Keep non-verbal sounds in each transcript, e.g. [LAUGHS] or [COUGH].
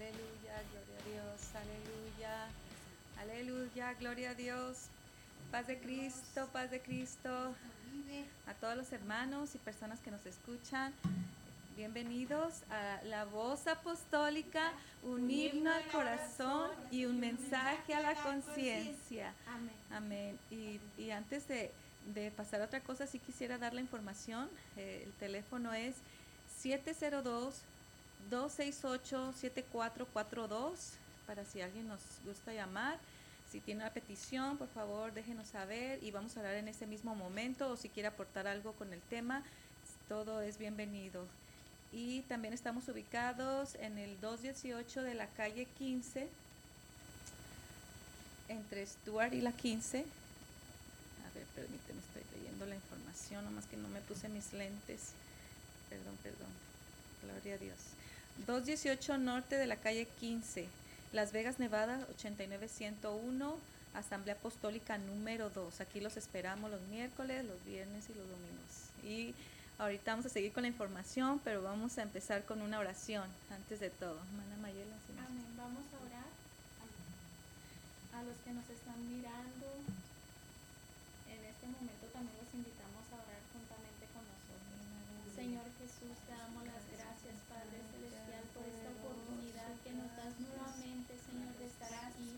Aleluya, gloria a Dios, aleluya, aleluya, gloria a Dios. Paz de Cristo, paz de Cristo. A todos los hermanos y personas que nos escuchan, bienvenidos a la voz apostólica, un himno al corazón y un mensaje a la conciencia. Amén. Y, y antes de, de pasar a otra cosa, sí quisiera dar la información. Eh, el teléfono es 702-268-7442 para si alguien nos gusta llamar. Si tiene una petición, por favor, déjenos saber y vamos a hablar en ese mismo momento o si quiere aportar algo con el tema, todo es bienvenido. Y también estamos ubicados en el 218 de la calle 15, entre Stuart y la 15. A ver, permíteme, estoy leyendo la información, nomás que no me puse mis lentes. Perdón, perdón. Gloria a Dios. 218 norte de la calle 15, Las Vegas, Nevada, 89101, Asamblea Apostólica número 2. Aquí los esperamos los miércoles, los viernes y los domingos. Y ahorita vamos a seguir con la información, pero vamos a empezar con una oración antes de todo. Mayela, Amén. Vamos a orar a los que nos están mirando. En este momento también los invitamos a orar juntamente con nosotros. Señor Jesús, te damos las gracias, Padre Celestial, por esta oportunidad que nos das nuevamente, Señor, de estar aquí.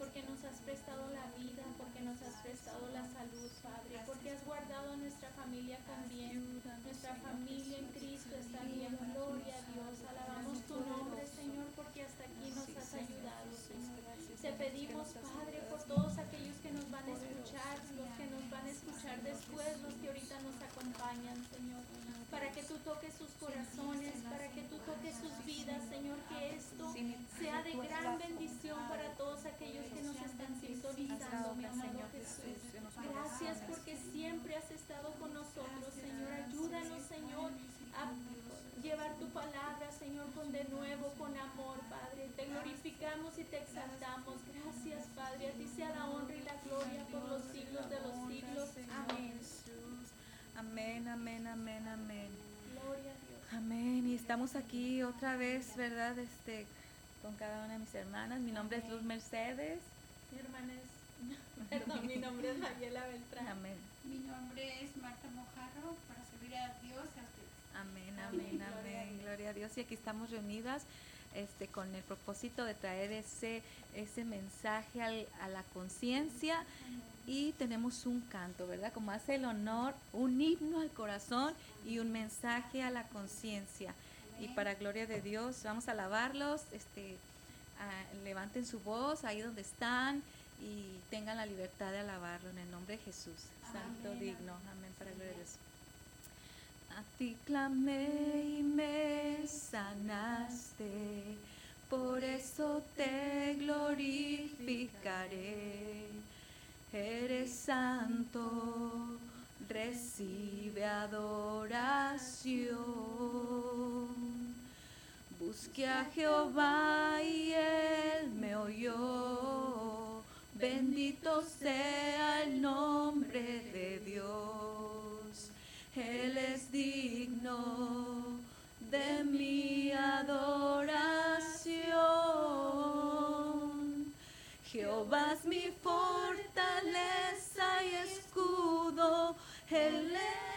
Porque nos has prestado la vida, porque nos has prestado la salud, Padre, porque has guardado a nuestra familia con bien. Nuestra familia en Cristo está bien. Gloria a Dios. Alabamos tu nombre, Señor, porque hasta aquí nos has ayudado, Señor. Te pedimos, Padre, por todos aquellos que nos van a escuchar, los que nos van a escuchar después, los que ahorita nos acompañan, Señor, para que tú toques sus corazones, para que tú toques sus vidas, Señor, que esto sea de gran bendición para todos aquellos que nos están sintonizando, mi Jesús. Amén, amén. Gloria a Dios. Amén. Y estamos aquí otra vez, ¿verdad? Este, con cada una de mis hermanas. Mi nombre es Luz Mercedes. Mi hermana es, [LAUGHS] perdón, mi nombre es Mayela Beltrán. Amén. Mi nombre es Marta Mojarro para servir a Dios y a ustedes. Amén, Amén. amén, Gloria a amén. Gloria a Dios. Y aquí estamos reunidas este, con el propósito de traer ese, ese mensaje al- a la conciencia. Y tenemos un canto, ¿verdad? Como hace el honor, un himno al corazón y un mensaje a la conciencia. Y para gloria de Dios, vamos a alabarlos. Este, levanten su voz ahí donde están y tengan la libertad de alabarlo en el nombre de Jesús. Santo, Amén, digno. Amén. Para gloria de Dios. A ti clamé y me sanaste, por eso te glorificaré. Eres santo, recibe adoración. Busqué a Jehová y él me oyó. Bendito sea el nombre de Dios. Él es digno de mi adoración. Jehová es mi fortaleza Hello.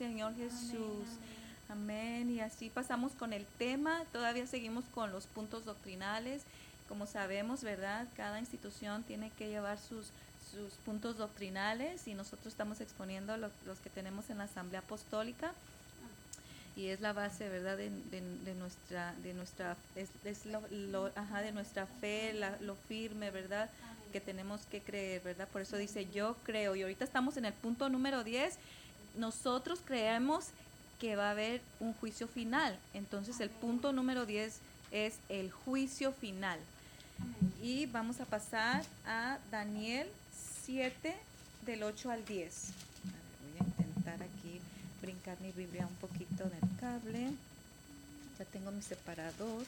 Señor Jesús. Amén. Y así pasamos con el tema. Todavía seguimos con los puntos doctrinales. Como sabemos, ¿verdad? Cada institución tiene que llevar sus, sus puntos doctrinales y nosotros estamos exponiendo lo- los que tenemos en la Asamblea Apostólica y es la base, ¿verdad? De, de- de nuestra, de nuestra, es, es lo, lo- ajá, de nuestra fe, la- lo firme, ¿verdad? Que tenemos que creer, ¿verdad? Por eso dice, yo creo. Y ahorita estamos en el punto número 10. Nosotros creemos que va a haber un juicio final. Entonces el punto número 10 es el juicio final. Y vamos a pasar a Daniel 7 del 8 al 10. A ver, voy a intentar aquí brincar mi Biblia un poquito en el cable. Ya tengo mi separador.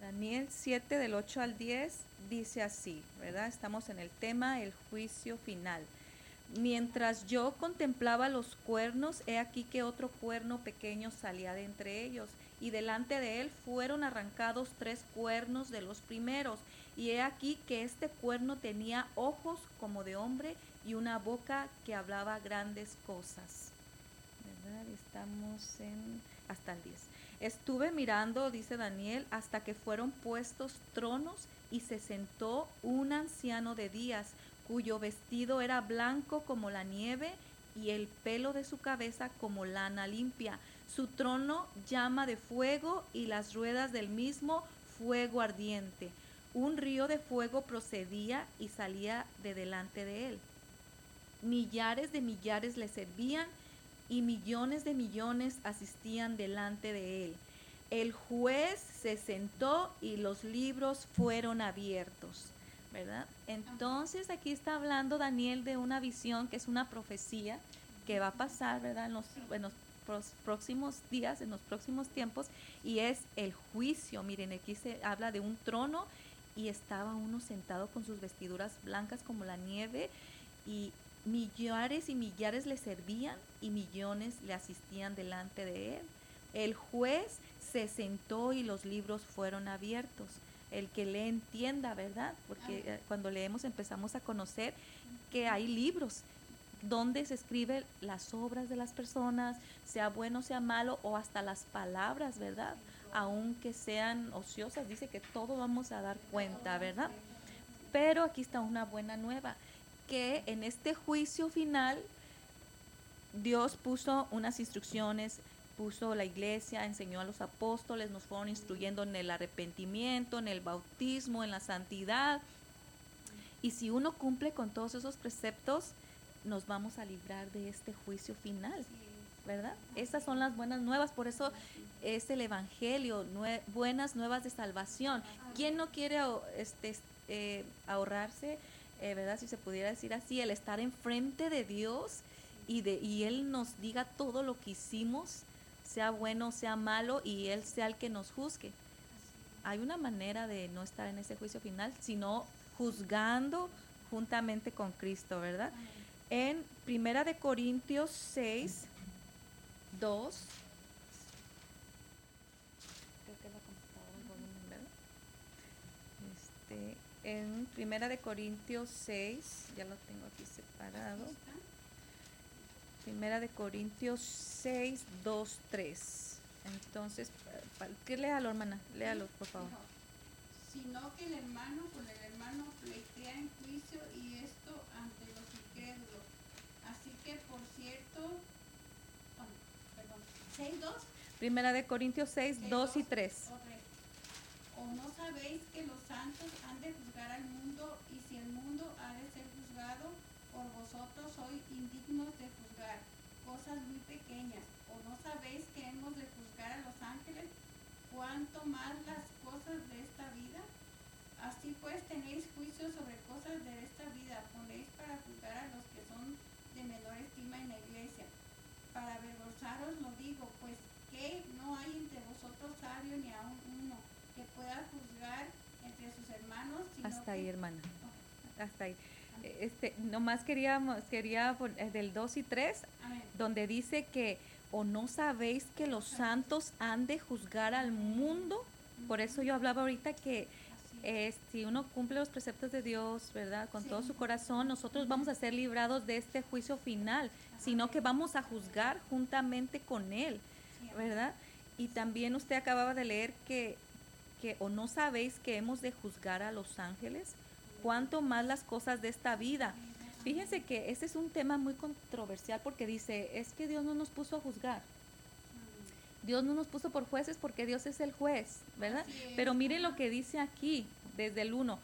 Daniel 7 del 8 al 10 dice así, ¿verdad? Estamos en el tema el juicio final. Mientras yo contemplaba los cuernos, he aquí que otro cuerno pequeño salía de entre ellos, y delante de él fueron arrancados tres cuernos de los primeros, y he aquí que este cuerno tenía ojos como de hombre y una boca que hablaba grandes cosas. ¿Verdad? Estamos en hasta el 10. Estuve mirando, dice Daniel, hasta que fueron puestos tronos y se sentó un anciano de días, cuyo vestido era blanco como la nieve y el pelo de su cabeza como lana limpia. Su trono llama de fuego y las ruedas del mismo fuego ardiente. Un río de fuego procedía y salía de delante de él. Millares de millares le servían y millones de millones asistían delante de él. El juez se sentó y los libros fueron abiertos, ¿verdad? Entonces aquí está hablando Daniel de una visión que es una profecía que va a pasar, ¿verdad? En los, en los próximos días, en los próximos tiempos, y es el juicio. Miren, aquí se habla de un trono y estaba uno sentado con sus vestiduras blancas como la nieve y millares y millares le servían y millones le asistían delante de él. El juez se sentó y los libros fueron abiertos. El que le entienda, ¿verdad? Porque eh, cuando leemos empezamos a conocer que hay libros donde se escriben las obras de las personas, sea bueno, sea malo, o hasta las palabras, ¿verdad? Aunque sean ociosas, dice que todo vamos a dar cuenta, ¿verdad? Pero aquí está una buena nueva, que en este juicio final Dios puso unas instrucciones, puso la iglesia, enseñó a los apóstoles, nos fueron instruyendo en el arrepentimiento, en el bautismo, en la santidad. Y si uno cumple con todos esos preceptos, nos vamos a librar de este juicio final, ¿verdad? Esas son las buenas nuevas, por eso es el Evangelio, nue- buenas nuevas de salvación. ¿Quién no quiere este, eh, ahorrarse, eh, verdad, si se pudiera decir así, el estar enfrente de Dios y, de, y Él nos diga todo lo que hicimos, sea bueno, sea malo, y Él sea el que nos juzgue? Hay una manera de no estar en ese juicio final, sino juzgando juntamente con Cristo, ¿verdad? En Primera de Corintios 6, 2. Creo que es la computadora el volumen, ¿verdad? Este, en Primera de Corintios 6, ya lo tengo aquí separado. Primera de Corintios 6, 2, 3. Entonces, ¿qué léalo, hermana? Léalo, por favor. Sino que el hermano con el hermano pleitea en juicio y esto ante los incrédulos. Así que, por cierto, oh, perdón, 6.2 Primera de Corintios 6, 2 y 3. o. ¿O no sabéis que los santos han de juzgar al mundo y si el mundo ha de ser juzgado, por vosotros sois indignos de juzgar cosas muy pequeñas? ¿O no sabéis que hemos de juzgar a los ángeles? ¿Cuánto más las cosas de esta vida? Así pues tenéis juicio sobre cosas de esta vida, ponéis para juzgar a los que son de menor estima en la iglesia. Para avergonzaros lo digo, pues que no hay entre vosotros sabio ni aun uno que pueda juzgar entre sus hermanos, sino Hasta ahí, hermana. Hasta ahí. Este, nomás queríamos, quería eh, del 2 y 3, amén. donde dice que o no sabéis que los santos han de juzgar al mundo. Por eso yo hablaba ahorita que eh, si uno cumple los preceptos de Dios, ¿verdad? Con Sí. todo su corazón, nosotros vamos a ser librados de este juicio final, sino que vamos a juzgar juntamente con Él, ¿verdad? Y también usted acababa de leer que, que o no sabéis que hemos de juzgar a los ángeles, cuanto más las cosas de esta vida. Fíjense que ese es un tema muy controversial porque dice, es que Dios no nos puso a juzgar. Dios no nos puso por jueces porque Dios es el juez, ¿verdad? Pero miren lo que dice aquí, desde el 1.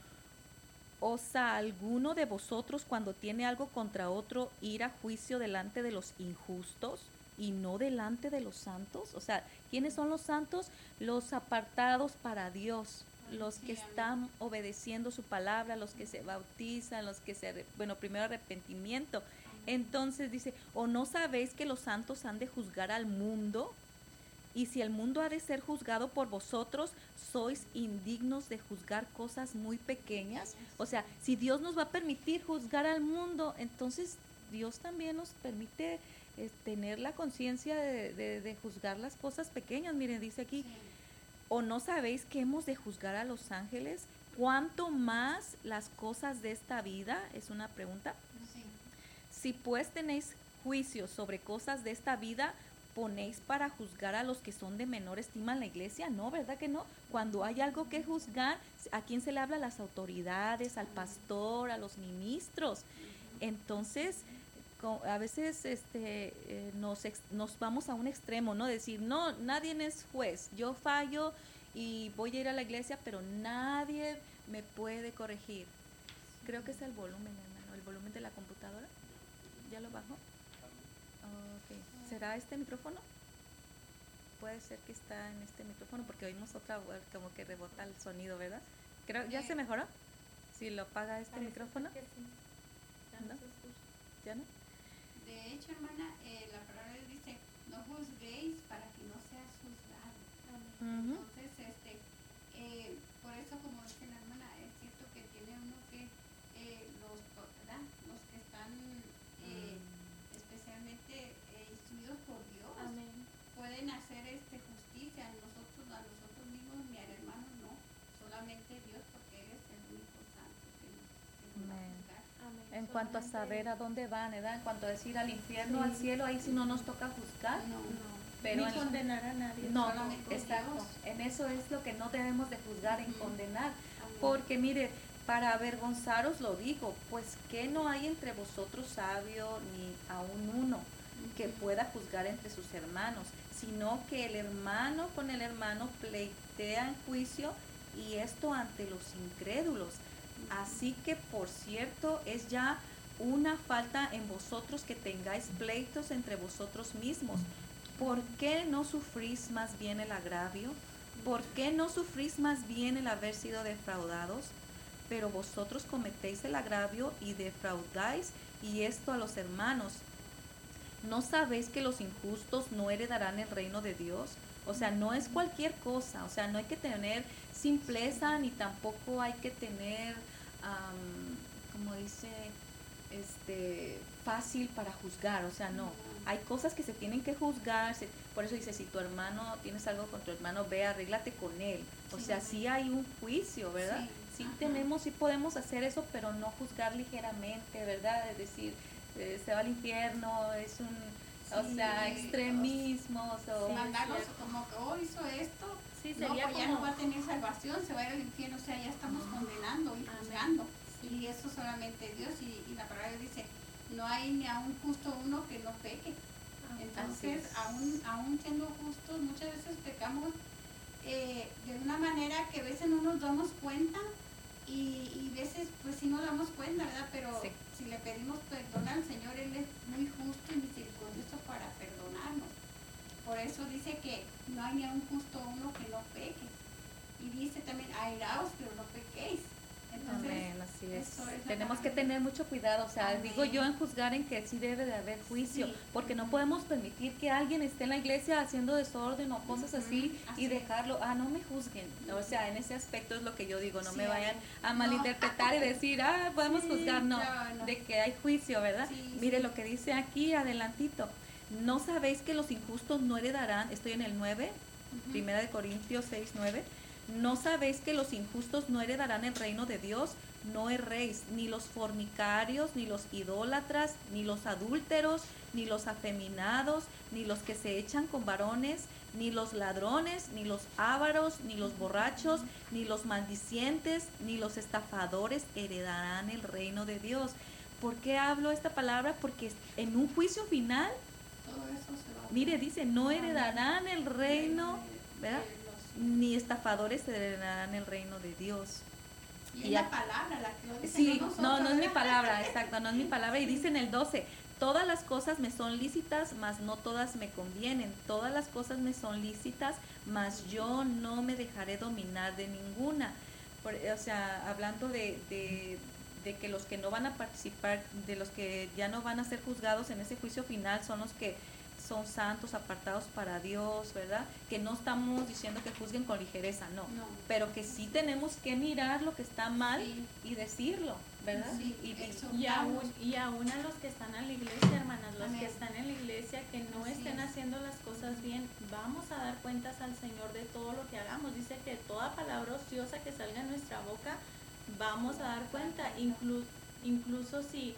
¿Osa alguno de vosotros cuando tiene algo contra otro ir a juicio delante de los injustos y no delante de los santos? O sea, ¿quiénes son los santos? Los apartados para Dios, los que están obedeciendo su palabra, los que se bautizan, los que se, bueno, primero arrepentimiento. Entonces dice, ¿o no sabéis que los santos han de juzgar al mundo? Y si el mundo ha de ser juzgado por vosotros, sois indignos de juzgar cosas muy pequeñas. O sea, si Dios nos va a permitir juzgar al mundo, entonces Dios también nos permite eh, tener la conciencia de, juzgar las cosas pequeñas. Miren, dice aquí. ¿O no sabéis que hemos de juzgar a los ángeles? ¿Cuánto más las cosas de esta vida? Es una pregunta. Sí. Si pues tenéis juicio sobre cosas de esta vida, ponéis para juzgar a los que son de menor estima en la iglesia, ¿no? ¿Verdad que no? Cuando hay algo que juzgar, ¿a quién se le habla? A las autoridades, al pastor, a los ministros. Entonces, a veces este, eh, nos, ex- nos vamos a un extremo, ¿no? Decir, no, nadie es juez, yo fallo y voy a ir a la iglesia, pero nadie me puede corregir. Creo que es el volumen, hermano, el volumen de la computadora. ¿Ya lo bajó? Ok. ¿Será este micrófono? Puede ser que está en este micrófono porque oímos otra voz como que rebota el sonido, ¿verdad? Creo, ¿Ya se mejoró? Si lo apaga este Parece micrófono, que sí. Ya ¿No? ¿ya no? De hecho, hermana, eh, la palabra dice, no juzguéis para que no seas juzgado. Amén. Ujú. Entonces, este, eh, por eso, como dice la hermana, es cierto que tiene uno que, eh, los, ¿verdad? los que están eh, especialmente eh, instruidos por Dios, Amén. pueden hacer este justicia a nosotros, a nosotros mismos, ni al hermano, no, solamente Dios, porque Él es el único santo que nos, que nos va a Amén. juzgar. Amén. En cuanto a saber a dónde van, ¿verdad? En cuanto a decir al infierno, Sí. al cielo, ahí sí no nos toca juzgar. No, No. Pero Ni en- condenar a nadie. No, solamente exacto. En eso es lo que no debemos de juzgar, en condenar. Amén. Porque mire, para avergonzaros lo digo, pues que no hay entre vosotros sabio ni aún uno que pueda juzgar entre sus hermanos, sino que el hermano con el hermano pleitea en juicio y esto ante los incrédulos. Así que, por cierto, es ya una falta en vosotros que tengáis pleitos entre vosotros mismos. ¿Por qué no sufrís más bien el agravio? ¿Por qué no sufrís más bien el haber sido defraudados? Pero vosotros cometéis el agravio y defraudáis, y esto a los hermanos. ¿No sabéis que los injustos no heredarán el reino de Dios? O sea, no es cualquier cosa, o sea, no hay que tener simpleza ni tampoco hay que tener, am, como dice, este, fácil para juzgar, o sea, no. Hay cosas que se tienen que juzgar, se- por eso dice, si tu hermano, tienes algo con tu hermano, ve, arréglate con él. O Sí. sea, sí hay un juicio, ¿verdad? Sí, tenemos, sí podemos hacer eso, pero no juzgar ligeramente, ¿verdad? Es decir, eh, se va al infierno, es un, o sea, o- extremismos o... Cierto. como que oh hizo esto Sí, no pues ya como... no va a tener salvación se va a ir al infierno o sea ya estamos condenando y juzgando Sí. y eso solamente Dios y, y la palabra dice no hay ni a un justo uno que no peque Amén. entonces es. aún aún siendo justos muchas veces pecamos eh, de una manera que a veces no nos damos cuenta y, y veces pues sí nos damos cuenta verdad pero Sí. si le pedimos perdón al Señor él es muy justo y misericordioso para perdonarnos por eso dice que no hay ni a un justo uno que no peque. Y dice también, airaos, pero no pequéis. Entonces, Amén, así es. Tenemos que tener mucho cuidado, o sea, Amén. digo yo en juzgar en que sí debe de haber juicio, Sí. porque no podemos permitir que alguien esté en la iglesia haciendo desorden o cosas así así y dejarlo, ah, no me juzguen. O sea, en ese aspecto es lo que yo digo, no Sí, me vayan a No. malinterpretar y [LAUGHS] decir, ah, podemos Sí, juzgar, no, no, no. de que hay juicio, ¿verdad? Mire lo que dice aquí adelantito. ¿No sabéis que los injustos no heredarán? Estoy en el 9, Ujú. Primera de Corintios 6, 9. ¿No sabéis que los injustos no heredarán el reino de Dios? No erréis, ni los fornicarios, ni los idólatras, ni los adúlteros, ni los afeminados, ni los que se echan con varones, ni los ladrones, ni los ávaros, ni los borrachos, ni los maldicientes, ni los estafadores heredarán el reino de Dios. ¿Por qué hablo esta palabra? Porque en un juicio final, Todo eso se va a mire, dice, no heredarán el reino, ¿verdad? Ni estafadores heredarán el reino de Dios. Y es la palabra la que lo dice, Sí, nosotros, no, no es mi palabra, exacto, no es mi palabra. Y dice en el 12, todas las cosas me son lícitas, mas no todas me convienen. Todas las cosas me son lícitas, mas yo no me dejaré dominar de ninguna. Por- o sea, hablando de, de, de que los que no van a participar, de los que ya no van a ser juzgados en ese juicio final, son los que son santos, apartados para Dios, ¿verdad? Que no estamos diciendo que juzguen con ligereza, no. No. Pero que sí tenemos que mirar lo que está mal Sí. y decirlo, ¿verdad? Sí, y, y-. Y aún, y aún a los que están en la iglesia, hermanas, los Amén. que están en la iglesia que no Así estén es. haciendo las cosas bien, vamos a dar cuentas al Señor de todo lo que hagamos. Dice que toda palabra ociosa que salga en nuestra boca, vamos a dar cuenta, inclu- incluso si,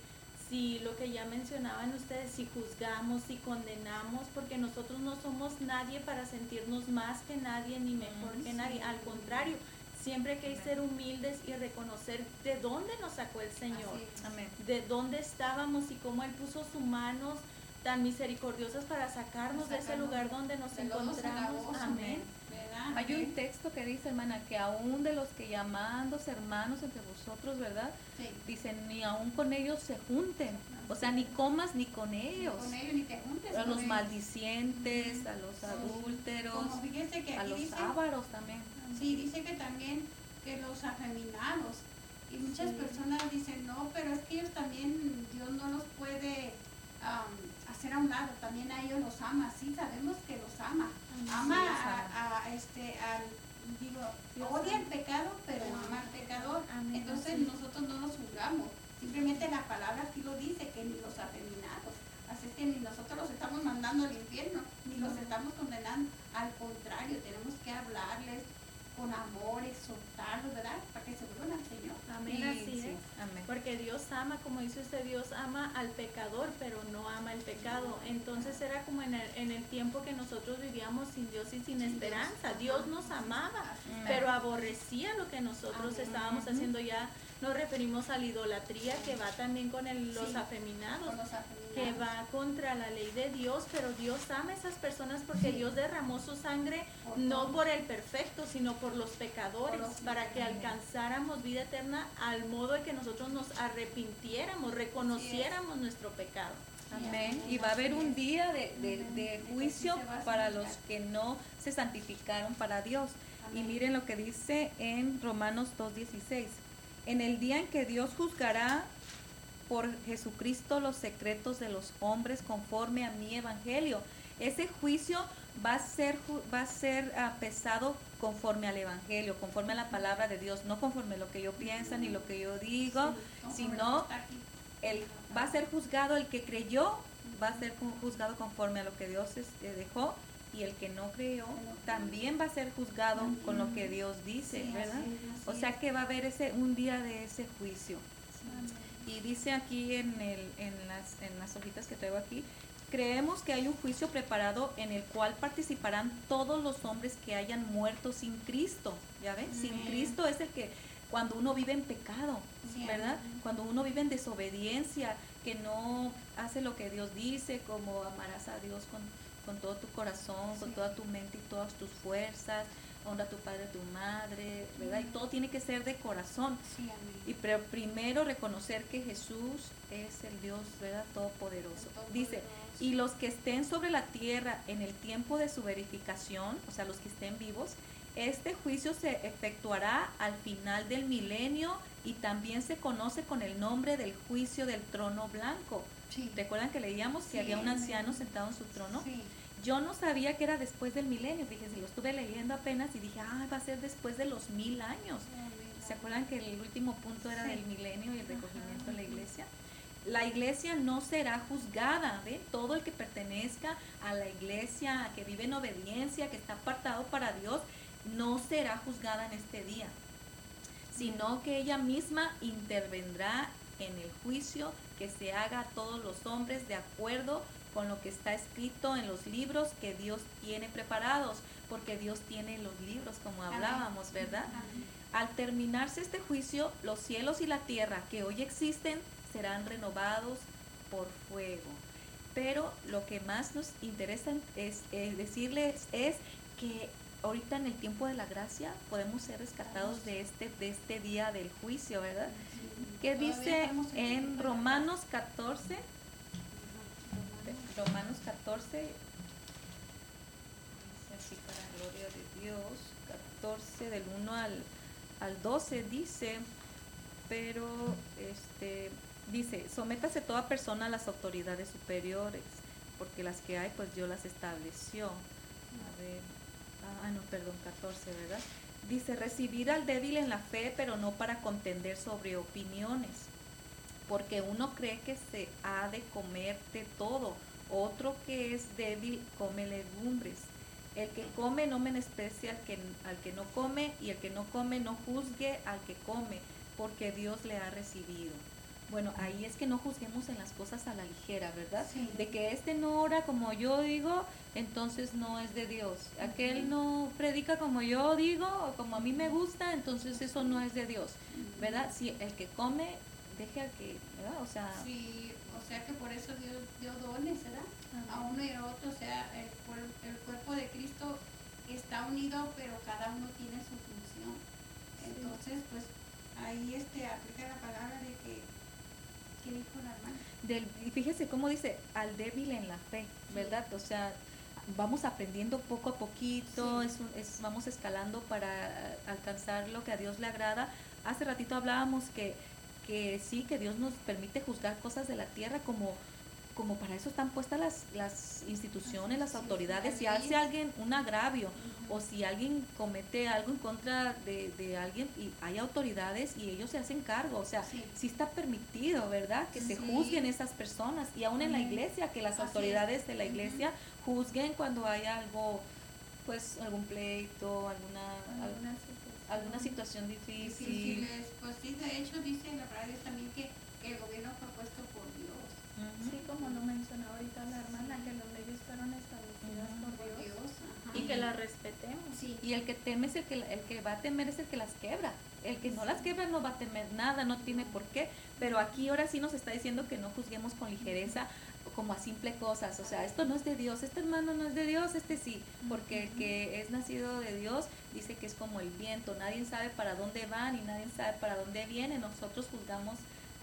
si lo que ya mencionaban ustedes, si juzgamos, si condenamos, porque nosotros no somos nadie para sentirnos más que nadie ni mejor que nadie, al contrario. Siempre hay que ser humildes y reconocer de dónde nos sacó el Señor. Amén. de dónde estábamos y cómo Él puso sus manos tan misericordiosas para sacarnos de ese Sacarnos lugar donde nos encontramos. Amén. ¿Verdad? Hay un texto que dice, hermana, que aún de los que llamándose hermanos entre vosotros, ¿verdad? Sí. Dicen, ni aún con ellos se junten. O sea, ni comas ni con Ni ellos. Con ellos ni te juntes A los ellos. maldicientes, a los adúlteros, a los dice, ávaros también. sí, dice que también que los afeminados. Y muchas Sí. personas dicen, no, pero es que ellos también, Dios no los puede hacer a un lado, también a ellos los ama. Sí, sabemos que los ama. Ama Sí, los a, a, este, al, digo, Dios odia el pecado, pero ama al pecador. Amén, Entonces nosotros no los juzgamos. Simplemente la palabra aquí lo dice, que ni los afeminados. Así es que ni nosotros los estamos mandando al infierno, ni los estamos condenando. Al contrario, tenemos que hablarles con amor, exhortarlos, ¿verdad? Para que se vuelvan al Señor. Amén, Sí, así sí, es. Amén. Porque Dios ama, como dice usted, Dios ama al pecador, pero no ama el pecado. Entonces era como en el, en el tiempo que nosotros vivíamos sin Dios y sin esperanza. Dios nos amaba, pero aborrecía lo que nosotros Amén. estábamos haciendo. Ya nos referimos a la idolatría que va también con el- los Sí. afeminados. Con los afeminados. que va contra la ley de Dios, pero Dios ama a esas personas porque Sí. Dios derramó su sangre Por no todos. por el perfecto, sino por los pecadores, Por los para que alcanzáramos vida eterna al modo de que nosotros nos arrepintiéramos, reconociéramos nuestro pecado. Amén. Y va a haber un día de, juicio para los que no se santificaron para Dios. Y miren lo que dice en Romanos 2.16. En el día en que Dios juzgará por Jesucristo los secretos de los hombres conforme a mi evangelio. Ese juicio va a ser, va a ser ah, pesado conforme al evangelio, conforme a la palabra de Dios, no conforme a lo que yo pienso ni lo que yo digo, Sí, sino el, va a ser juzgado el que creyó, va a ser ju- juzgado conforme a lo que Dios este, dejó, y el que no creyó también va a ser juzgado con lo que Dios dice, Sí, ¿verdad? así O sea que va a haber ese un día de ese juicio. Y dice aquí en, el, en, las, en las hojitas que traigo aquí, creemos que hay un juicio preparado en el cual participarán todos los hombres que hayan muerto sin Cristo. ¿Ya ven? Sin. Cristo es el que cuando uno vive en pecado, Sí, ¿verdad? Cuando uno vive en desobediencia, que no hace lo que Dios dice, como amarás a Dios con, con todo tu corazón, con toda tu mente y todas tus fuerzas, honra a tu padre, a tu madre, ¿verdad? Y todo tiene que ser de corazón. Sí, amén. Y pero primero reconocer que Jesús es el Dios, ¿verdad? Todopoderoso. Dice, y los que estén sobre la tierra en el tiempo de su verificación, o sea, los que estén vivos, este juicio se efectuará al final del milenio y también se conoce con el nombre del juicio del trono blanco. Sí. ¿Recuerdan que leíamos que Sí, había un anciano sentado en su trono? Sí. Yo no sabía que era después del milenio, fíjense, lo estuve leyendo apenas y dije, ah, va a ser después de los mil años. ¿Se acuerdan que el último punto era del milenio y el recogimiento de la iglesia? La iglesia no será juzgada, ¿ven? Todo el que pertenezca a la iglesia, que vive en obediencia, que está apartado para Dios, no será juzgada en este día, sino que ella misma intervendrá en el juicio que se haga a todos los hombres de acuerdo con lo que está escrito en los libros que Dios tiene preparados, porque Dios tiene los libros, como hablábamos, ¿verdad? Amén. Al terminarse este juicio, los cielos y la tierra que hoy existen serán renovados por fuego. Pero lo que más nos interesa es eh, decirles es que ahorita en el tiempo de la gracia podemos ser rescatados de este de este día del juicio, ¿verdad? ¿Qué Todavía dice en la Romanos 14? Romanos 14, dice así para gloria de Dios, 14 del 1 al, al 12 dice, pero este dice, sométase toda persona a las autoridades superiores, porque las que hay pues Dios las estableció. A ver, ah no, perdón, 14, ¿verdad? Dice, recibir al débil en la fe, pero no para contender sobre opiniones porque uno cree que se ha de comer de todo, otro que es débil come legumbres. El que come no menosprecia al que, al que no come, y el que no come no juzgue al que come, porque Dios le ha recibido. Bueno, ahí es que no juzguemos en las cosas a la ligera, ¿verdad? Sí. De que este no ora como yo digo, entonces no es de Dios. Aquel no predica como yo digo o como a mí me gusta, entonces eso no es de Dios, ¿verdad? Si el que come, deje al que, ¿verdad? O sea, Sí, o sea que por eso Dios dio dones, ¿verdad? A uno y a otro, o sea, el, el cuerpo de Cristo está unido, pero cada uno tiene su función. Entonces, pues ahí este aplica la palabra de que, ¿qué dijo la hermana? del, y fíjese cómo dice, al débil en la fe, ¿verdad? O sea, vamos aprendiendo poco a poquito, Sí. es un- es- vamos escalando para alcanzar lo que a Dios le agrada. Hace ratito hablábamos que, que sí, que Dios nos permite juzgar cosas de la tierra como como para eso están puestas las, las instituciones, las autoridades, si hace alguien un agravio o si alguien comete algo en contra de, de alguien y hay autoridades y ellos se hacen cargo, o sea, Sí. sí está permitido, ¿verdad? Que se juzguen esas personas y aún en la iglesia, que las autoridades de la iglesia juzguen cuando hay algo, pues algún pleito, alguna, al- Alguna situación. alguna situación difícil. Pues sí, de hecho dice la palabra también que el gobierno fue puesto por Dios. Sí, como lo mencionó ahorita la hermana, que las leyes fueron establecidas por Por Dios Dios. ajá. y que las respetemos. Sí. Y el que teme es el que, el que va a temer es el que las quebra. El que no las quebra no va a temer nada, no tiene por qué. Pero aquí ahora sí nos está diciendo que no juzguemos con ligereza como a simple cosas. O sea, esto no es de Dios, este hermano no es de Dios, este sí. Porque el que es nacido de Dios dice que es como el viento. Nadie sabe para dónde va ni nadie sabe para dónde viene. Nosotros juzgamos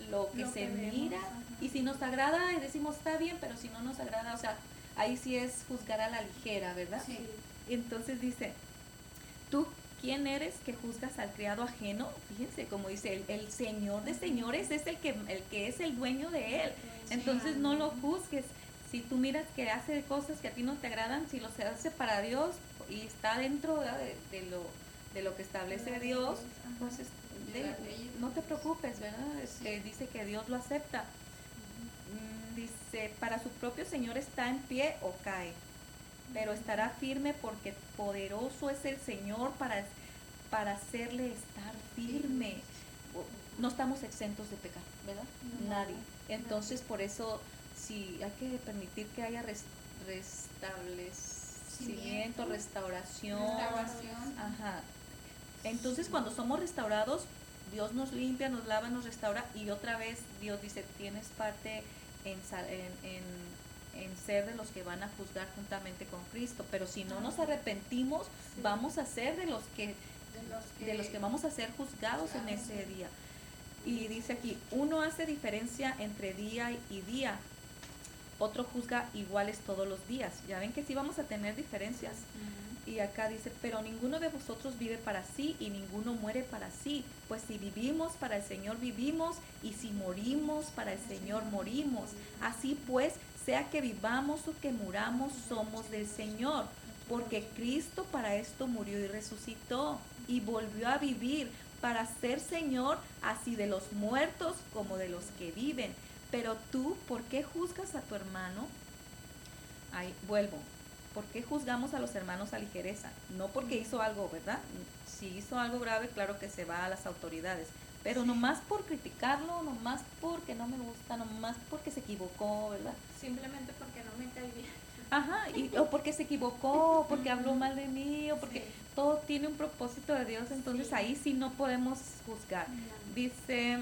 lo que Lo se que mira. Y si nos agrada y decimos está bien, pero si no nos agrada, o sea, ahí sí es juzgar a la ligera, ¿verdad? Sí. Entonces dice, ¿tú quién eres que juzgas al criado ajeno? Fíjense, como dice, el, el Señor de señores es el que, el que es el dueño de él. Entonces no lo juzgues. Si tú miras que hace cosas que a ti no te agradan, si lo se hace para Dios y está dentro de, de lo, de lo que establece Dios, ajá. De no te preocupes, ¿verdad? Este, dice que Dios lo acepta. Mm, Dice, para su propio Señor está en pie o cae, pero estará firme porque poderoso es el Señor para, para hacerle estar firme. No estamos exentos de pecar, ¿verdad? No. Nadie. Entonces, por eso, si hay que permitir que haya res- restablecimiento, Cimiento. restauración, Restauración. Ajá. Entonces cuando somos restaurados, Dios nos limpia, nos lava, nos restaura y otra vez Dios dice, tienes parte en, en, en- en ser de los que van a juzgar juntamente con Cristo. Pero si no nos arrepentimos, Sí. vamos a ser de los que De los que, de los que vamos a ser juzgados en ese día. Y dice aquí, uno hace diferencia entre día y día, otro juzga iguales todos los días. Ya ven que sí vamos a tener diferencias. Y acá dice, pero ninguno de vosotros vive para sí y ninguno muere para sí. Pues si vivimos, para el Señor vivimos, y si morimos, para el Señor morimos. Así pues, sea que vivamos o que muramos, somos del Señor. Porque Cristo para esto murió y resucitó y volvió a vivir para ser Señor así de los muertos como de los que viven. Pero tú, ¿por qué juzgas a tu hermano? Ahí vuelvo. ¿Por qué juzgamos a los hermanos a ligereza? No porque hizo algo, ¿verdad? Si hizo algo grave, claro que se va a las autoridades. Pero Sí. nomás por criticarlo, nomás porque no me gusta, nomás porque se equivocó, ¿verdad? Simplemente porque no me cae bien. Ajá, y, o porque se equivocó, o [LAUGHS] porque habló mal de mí, o porque Sí. todo tiene un propósito de Dios, entonces Sí. ahí sí no podemos juzgar. No. Dice,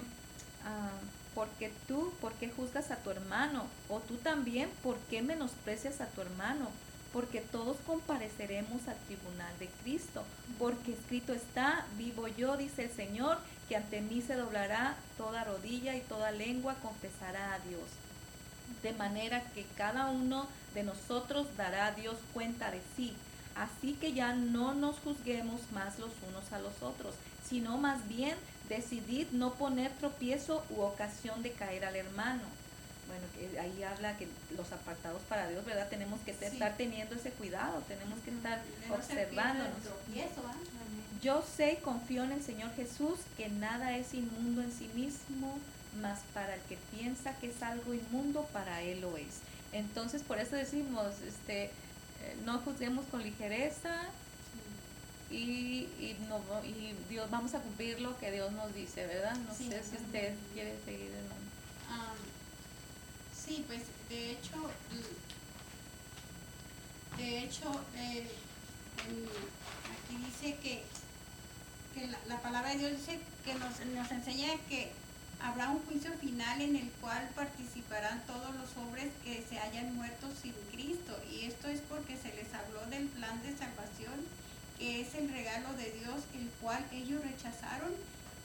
ah, porque tú, ¿por qué juzgas a tu hermano? O tú también, ¿por qué menosprecias a tu hermano? Porque todos compareceremos al tribunal de Cristo, porque escrito está, vivo yo, dice el Señor, que ante mí se doblará toda rodilla y toda lengua confesará a Dios. De manera que cada uno de nosotros dará a Dios cuenta de sí. Así que ya no nos juzguemos más los unos a los otros, sino más bien decidid no poner tropiezo u ocasión de caer al hermano. Bueno, que ahí habla que los apartados para Dios, ¿verdad? Tenemos que Sí. estar teniendo ese cuidado, tenemos que estar no observándonos. tropiezo, ¿ah? Yo sé y confío en el Señor Jesús que nada es inmundo en sí mismo, mas para el que piensa que es algo inmundo, para él lo es. Entonces, por eso decimos, este, eh, no juzguemos con ligereza y, y, no, y Dios, vamos a cumplir lo que Dios nos dice, ¿verdad? No Sí, sé si usted quiere seguir, hermano. Ah, sí, pues de hecho, de hecho, eh, aquí dice que, que la, la palabra de Dios dice que nos, nos enseña que habrá un juicio final en el cual participarán todos los hombres que se hayan muerto sin Cristo. Y esto es porque se les habló del plan de salvación, que es el regalo de Dios, el cual ellos rechazaron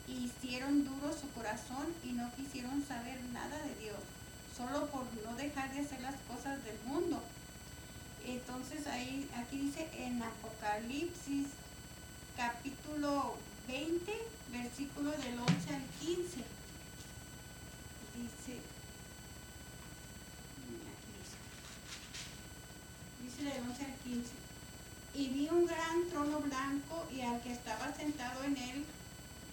y hicieron duro su corazón y no quisieron saber nada de Dios, solo por no dejar de hacer las cosas del mundo. Entonces ahí, aquí dice en Apocalipsis capítulo 20, versículo del 11 al 15. Dice, dice, dice del 11 al 15. Y vi un gran trono blanco y al que estaba sentado en él,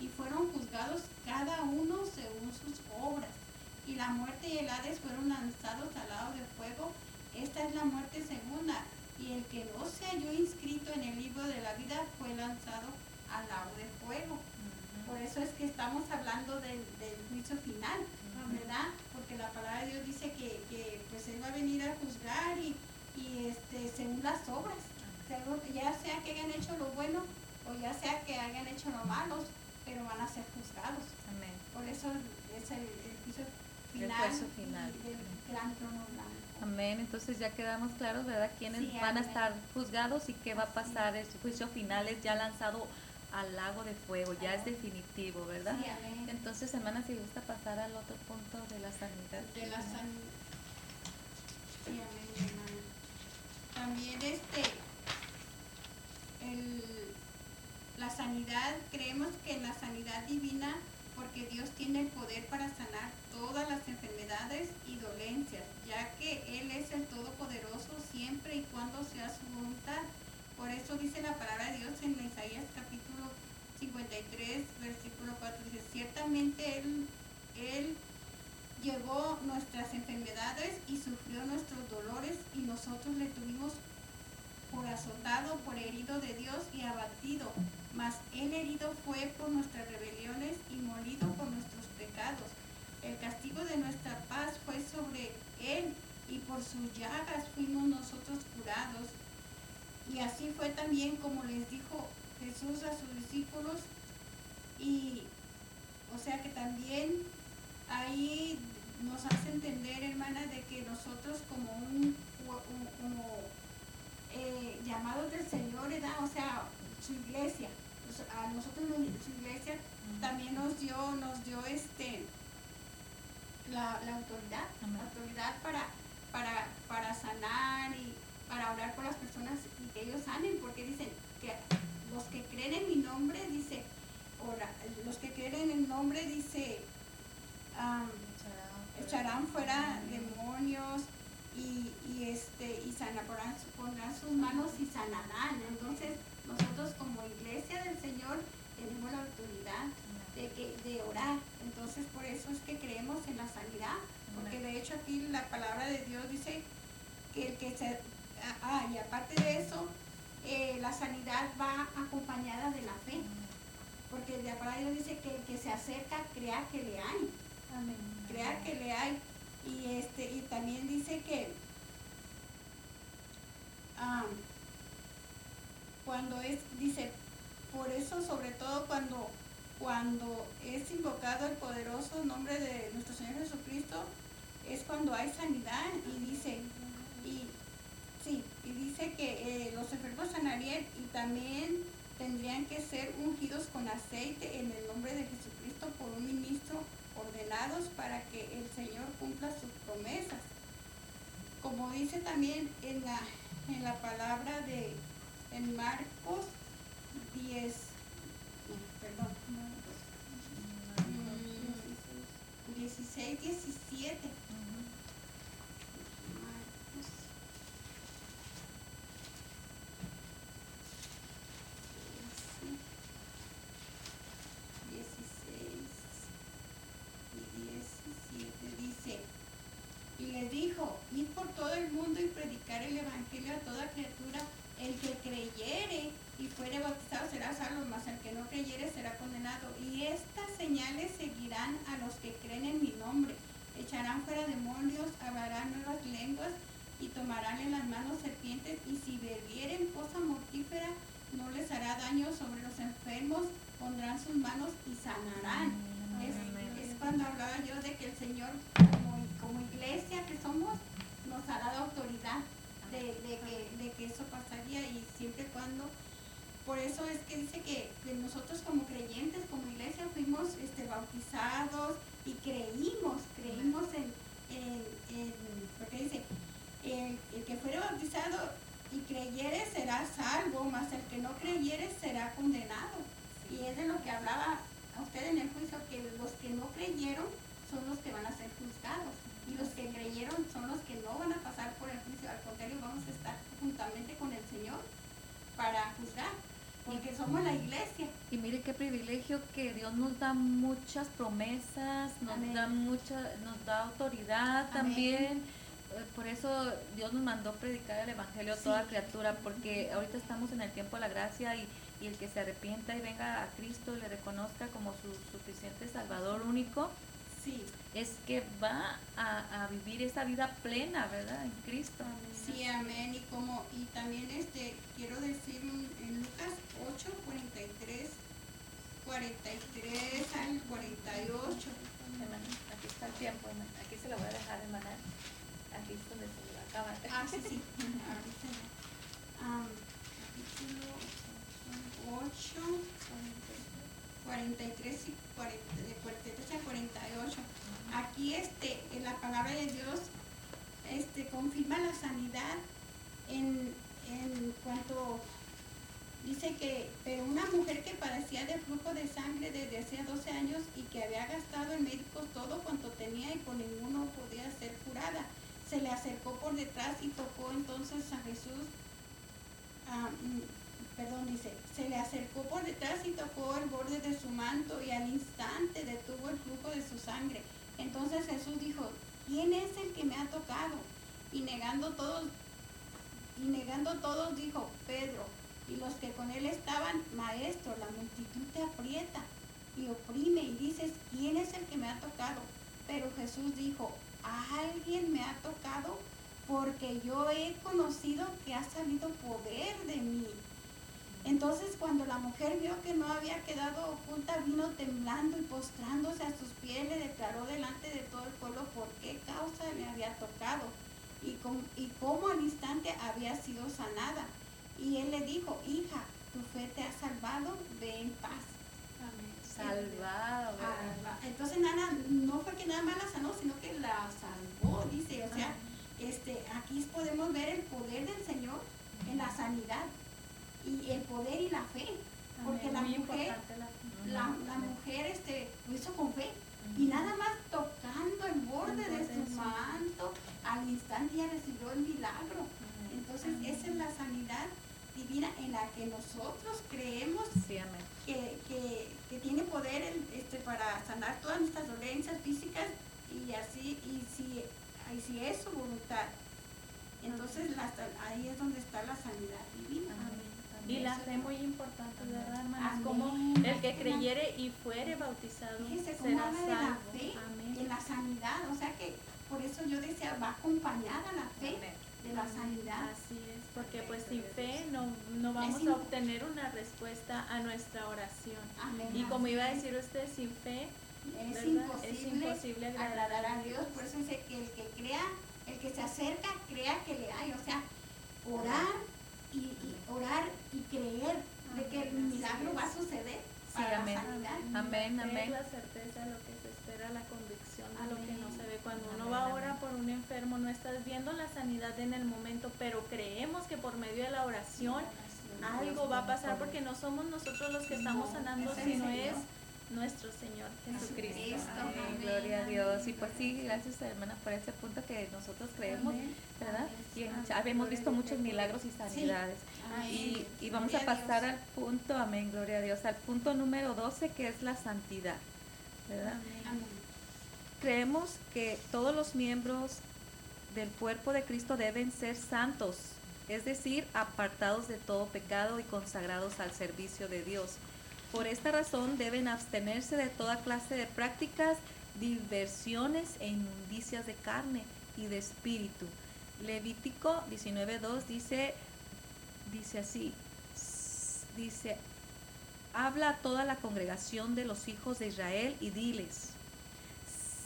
y fueron juzgados cada uno según sus obras. Y la muerte y el Hades fueron lanzados al lado del fuego. Esta es la muerte segunda. Y el que no se halló inscrito en el libro de la vida fue lanzado al lago de fuego. Por eso es que estamos hablando del, del juicio final, ¿verdad? Porque la palabra de Dios dice que, que pues Él va a venir a juzgar y, y este, según las obras, según- ya sea que hayan hecho lo bueno o ya sea que hayan hecho lo malo, pero van a ser juzgados. Amén. Por eso es el, el juicio El final, juicio final. y del gran trono blanco. Amén. Entonces ya quedamos claros, ¿verdad? Quiénes Sí, van a estar juzgados y qué va a pasar. El juicio final es ya lanzado al lago de fuego, ya es definitivo, ¿verdad? Sí, amén. Entonces, hermana, si gusta pasar al otro punto de la sanidad. de la sanidad. Sí, amén, hermana. También este, el, la sanidad, creemos que en la sanidad divina, porque Dios tiene el poder para sanar todas las enfermedades y dolencias, ya que Él es el Todopoderoso siempre y cuando sea su voluntad. Por eso dice la palabra de Dios en Isaías capítulo 53, versículo 4, dice, ciertamente Él, Él llevó nuestras enfermedades y sufrió nuestros dolores y nosotros le tuvimos por azotado, por herido de Dios y abatido. Mas él herido fue por nuestras rebeliones y molido por nuestros pecados. El castigo de nuestra paz fue sobre él y por sus llagas fuimos nosotros curados. Y así fue también como les dijo Jesús a sus discípulos y o sea que también ahí nos hace entender, hermana, de que nosotros como un, como eh, llamados del Señor, ¿verdad? o sea, su iglesia, pues, a nosotros nos- su iglesia. También nos dio, nos dio este la, la autoridad, la autoridad para, para, para sanar y, para orar por las personas y que ellos sanen, porque dicen que los que creen en mi nombre, dice, ora- los que creen en el nombre, dice, echarán fuera demonios y, y este y sanarán pondrán sus manos y sanarán. Entonces nosotros como iglesia del Señor tenemos la autoridad de que de orar. Entonces por eso es que creemos en la sanidad porque de hecho aquí la palabra de Dios dice que el que se ah, ah, y aparte de eso eh, la sanidad va acompañada de la fe porque palabra de Dios dice que el que se acerca crea que le hay. Amén. crear que le hay. Y este y también dice que am, cuando es dice por eso sobre todo cuando cuando es invocado el poderoso nombre de nuestro Señor Jesucristo es cuando hay sanidad y dice y sí y dice que eh, los enfermos sanarían y también tendrían que ser ungidos con aceite en el nombre de Jesucristo por un ministro ordenados para que el Señor cumpla sus promesas. Como dice también en la, en la palabra de en Marcos 10, no, perdón, mm, 16, 17. Marcos. Dieciséis y 17 dice, y le dijo, id por todo el mundo y predicar el evangelio a toda criatura, el que creyere y fuere bautizado será salvo, mas el que no creyere será condenado. Y estas señales seguirán a los que creen en mi nombre. Echarán fuera demonios, hablarán nuevas lenguas y tomarán en las manos serpientes y si bebieren cosa mortífera no les hará daño sobre los enfermos, pondrán sus manos y sanarán. Es, es cuando hablaba yo de que el Señor, como, como iglesia que somos, nos ha dado autoridad de, de que, de que eso pasaría y siempre cuando, por eso es que dice que, nosotros como creyentes, como iglesia, fuimos este, bautizados y creímos, creímos en, porque dice, el, que fuera bautizado y creyere será salvo, mas el que no creyere será condenado. Y es de lo que hablaba a usted en el juicio, que los que no creyeron son los que van a ser juzgados. Y los que creyeron son los que no van a pasar por el juicio. Al contrario, vamos a estar juntamente con el Señor para juzgar. Porque somos la iglesia. Y mire qué privilegio que Dios nos da muchas promesas, nos Amén. da mucha, nos da autoridad Amén. también. Eh, Por eso Dios nos mandó predicar el evangelio a toda criatura, porque ahorita estamos en el tiempo de la gracia y, y el que se arrepienta y venga a Cristo y le reconozca como su suficiente Salvador único, Sí, es que va a, a vivir esa vida plena, ¿verdad? En Cristo. sí, amén. Y como, y también este, quiero decir en Lucas 8, 43, 43 al 48. Hermana, aquí está el tiempo, hermana. Aquí se lo voy a dejar, hermana. Aquí es donde se le va a acabar. Ah, sí, sí. Ahorita. Am, capítulo 8, 43 y 40, de 43 a 48. Aquí este, en la palabra de Dios este, confirma la sanidad en, en cuanto dice que, pero una mujer que padecía de flujo de sangre desde hacía 12 años y que había gastado en médicos todo cuanto tenía y por ninguno podía ser curada, se le acercó por detrás y tocó entonces a Jesús, mm, perdón, dice, se le acercó por detrás y tocó el borde de su manto y al instante detuvo el flujo de su sangre. Entonces Jesús dijo, ¿quién es el que me ha tocado? Y negando todos, y negando todos dijo, Pedro, y los que con él estaban, maestro, la multitud te aprieta y oprime y dices, ¿quién es el que me ha tocado? Pero Jesús dijo, alguien me ha tocado porque yo he conocido que ha salido poder de mí. Entonces cuando la mujer vio que no había quedado oculta, vino temblando y postrándose a sus pies, le declaró delante de todo el pueblo por qué causa le había tocado y, com- y cómo al instante había sido sanada. Y él le dijo, hija, tu fe te ha salvado, ve en paz. Salvado. Ah, entonces nada, no fue que nada más la sanó, sino que la salvó, dice, o sea, este, aquí podemos ver el poder del Señor en la sanidad y el poder y la fe. Porque la mujer, la la, mujer este, lo hizo con fe. Y nada más tocando el borde de su manto, al instante ya recibió el milagro. Entonces, esa es la sanidad divina en la que nosotros creemos Sí, que, que, que tiene poder este, para sanar todas nuestras dolencias físicas y así, y si, y si es su voluntad. Entonces, la ahí es donde está la sanidad divina. Amén. Y la fe muy importante, ¿verdad, hermanos? Amén. Como el que creyere y fuere bautizado Fíjese será habla de la salvo. fe Amén. en la sanidad, o sea que por eso yo decía, va acompañada la fe Amén. de la sanidad. Así es, porque pues sin fe no, no vamos a obtener una respuesta a nuestra oración. Amén. Y como iba a decir usted, sin fe es imposible, Es imposible agradar agradar a. Dios. Por eso dice que el que crea, el que se acerca, crea que le hay. O sea, orar y, y orar y creer de que el milagro va a suceder Sí, para la amén. sanidad. Amén, amén. Es la certeza de lo que se espera, la convicción de lo que no se ve. Cuando uno va a orar por un enfermo, no estás viendo la sanidad en el momento, pero creemos que por medio de la oración algo va a pasar porque no somos nosotros los que estamos No, sanando, sino es nuestro Señor Jesucristo. Amén, gloria a Dios. Y pues sí, gracias hermana por ese punto que nosotros creemos, Amén. ¿verdad? Y Amén. habíamos visto muchos milagros y sanidades. Amén. Y, y vamos a Gloria pasar al punto, amén, gloria a Dios, al punto número 12 que es la santidad, ¿verdad? Amén. Creemos que todos los miembros del cuerpo de Cristo deben ser santos, es decir, apartados de todo pecado y consagrados al servicio de Dios. Por esta razón deben abstenerse de toda clase de prácticas, diversiones e inmundicias de carne y de espíritu. Levítico 19.2 dice, dice así, dice, habla a toda la congregación de los hijos de Israel y diles,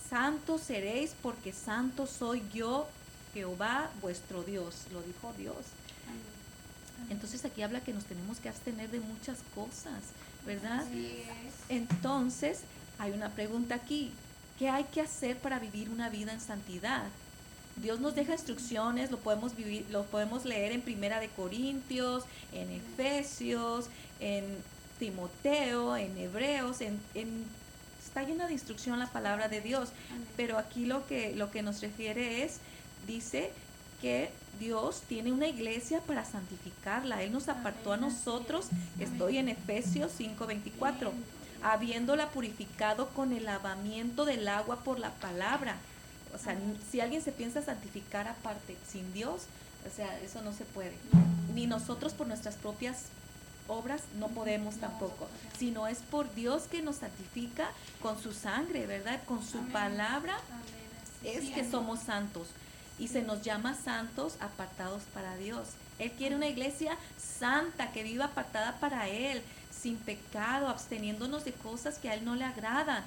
santos seréis porque santo soy yo, Jehová vuestro Dios, lo dijo Dios. Entonces aquí habla que nos tenemos que abstener de muchas cosas, ¿verdad? Entonces, hay una pregunta aquí. ¿Qué hay que hacer para vivir una vida en santidad? Dios nos deja instrucciones, lo podemos vivir, lo podemos leer en Primera de Corintios, en Efesios, en Timoteo, en Hebreos, en, en- está llena de instrucción la palabra de Dios. Pero aquí lo que, lo que nos refiere es, dice que Dios tiene una iglesia para santificarla. Él nos apartó a nosotros, es. estoy en Efesios 5:24, habiéndola purificado con el lavamiento del agua por la palabra. O sea, si alguien se piensa santificar aparte, sin Dios, o sea, eso no se puede. Ni nosotros por nuestras propias obras no podemos tampoco, sino es por Dios que nos santifica con su sangre, ¿verdad? Con su palabra es que somos santos y se nos llama santos apartados para Dios. Él quiere una iglesia santa que viva apartada para Él, sin pecado, absteniéndonos de cosas que a Él no le agradan,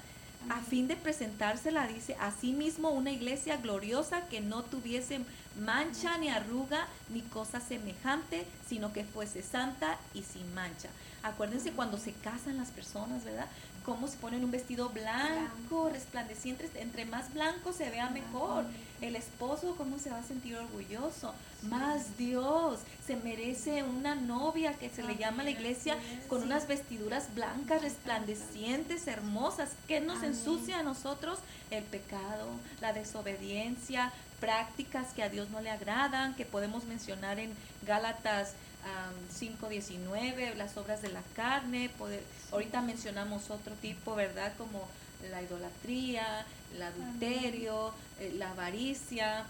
a fin de presentársela, dice, asimismo una iglesia gloriosa que no tuviese mancha ni arruga ni cosa semejante, sino que fuese santa y sin mancha. Acuérdense cuando se casan las personas, ¿verdad? Cómo se ponen un vestido blanco, resplandeciente, entre más blanco se vea mejor. El esposo, ¿cómo se va a sentir orgulloso? Más Dios, se merece una novia que se le llama a la iglesia con unas vestiduras blancas, resplandecientes, hermosas. que nos ensucia a nosotros? El pecado, la desobediencia, prácticas que a Dios no le agradan, que podemos mencionar en Gálatas am, 5.19, las obras de la carne. poder- ahorita mencionamos otro tipo, ¿verdad? Como la idolatría, el adulterio, eh, la avaricia.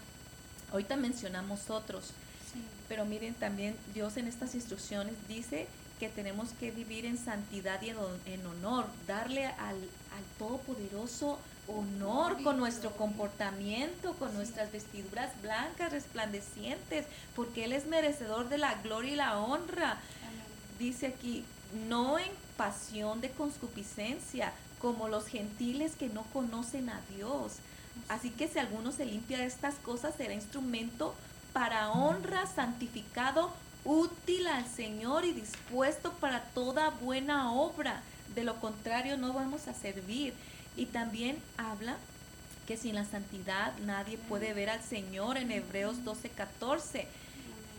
Ahorita mencionamos otros. Sí. Pero miren, también Dios en estas instrucciones dice que tenemos que vivir en santidad y en, hon- en honor, darle al, al Todopoderoso honor con nuestro comportamiento, con nuestras vestiduras blancas, resplandecientes, porque Él es merecedor de la gloria y la honra. Amén. Dice aquí, no en pasión de concupiscencia, como los gentiles que no conocen a Dios. Así que si alguno se limpia de estas cosas, será instrumento para honra, santificado, útil al Señor y dispuesto para toda buena obra. De lo contrario, no vamos a servir. Y también habla que sin la santidad nadie puede ver al Señor en Hebreos 12, 14.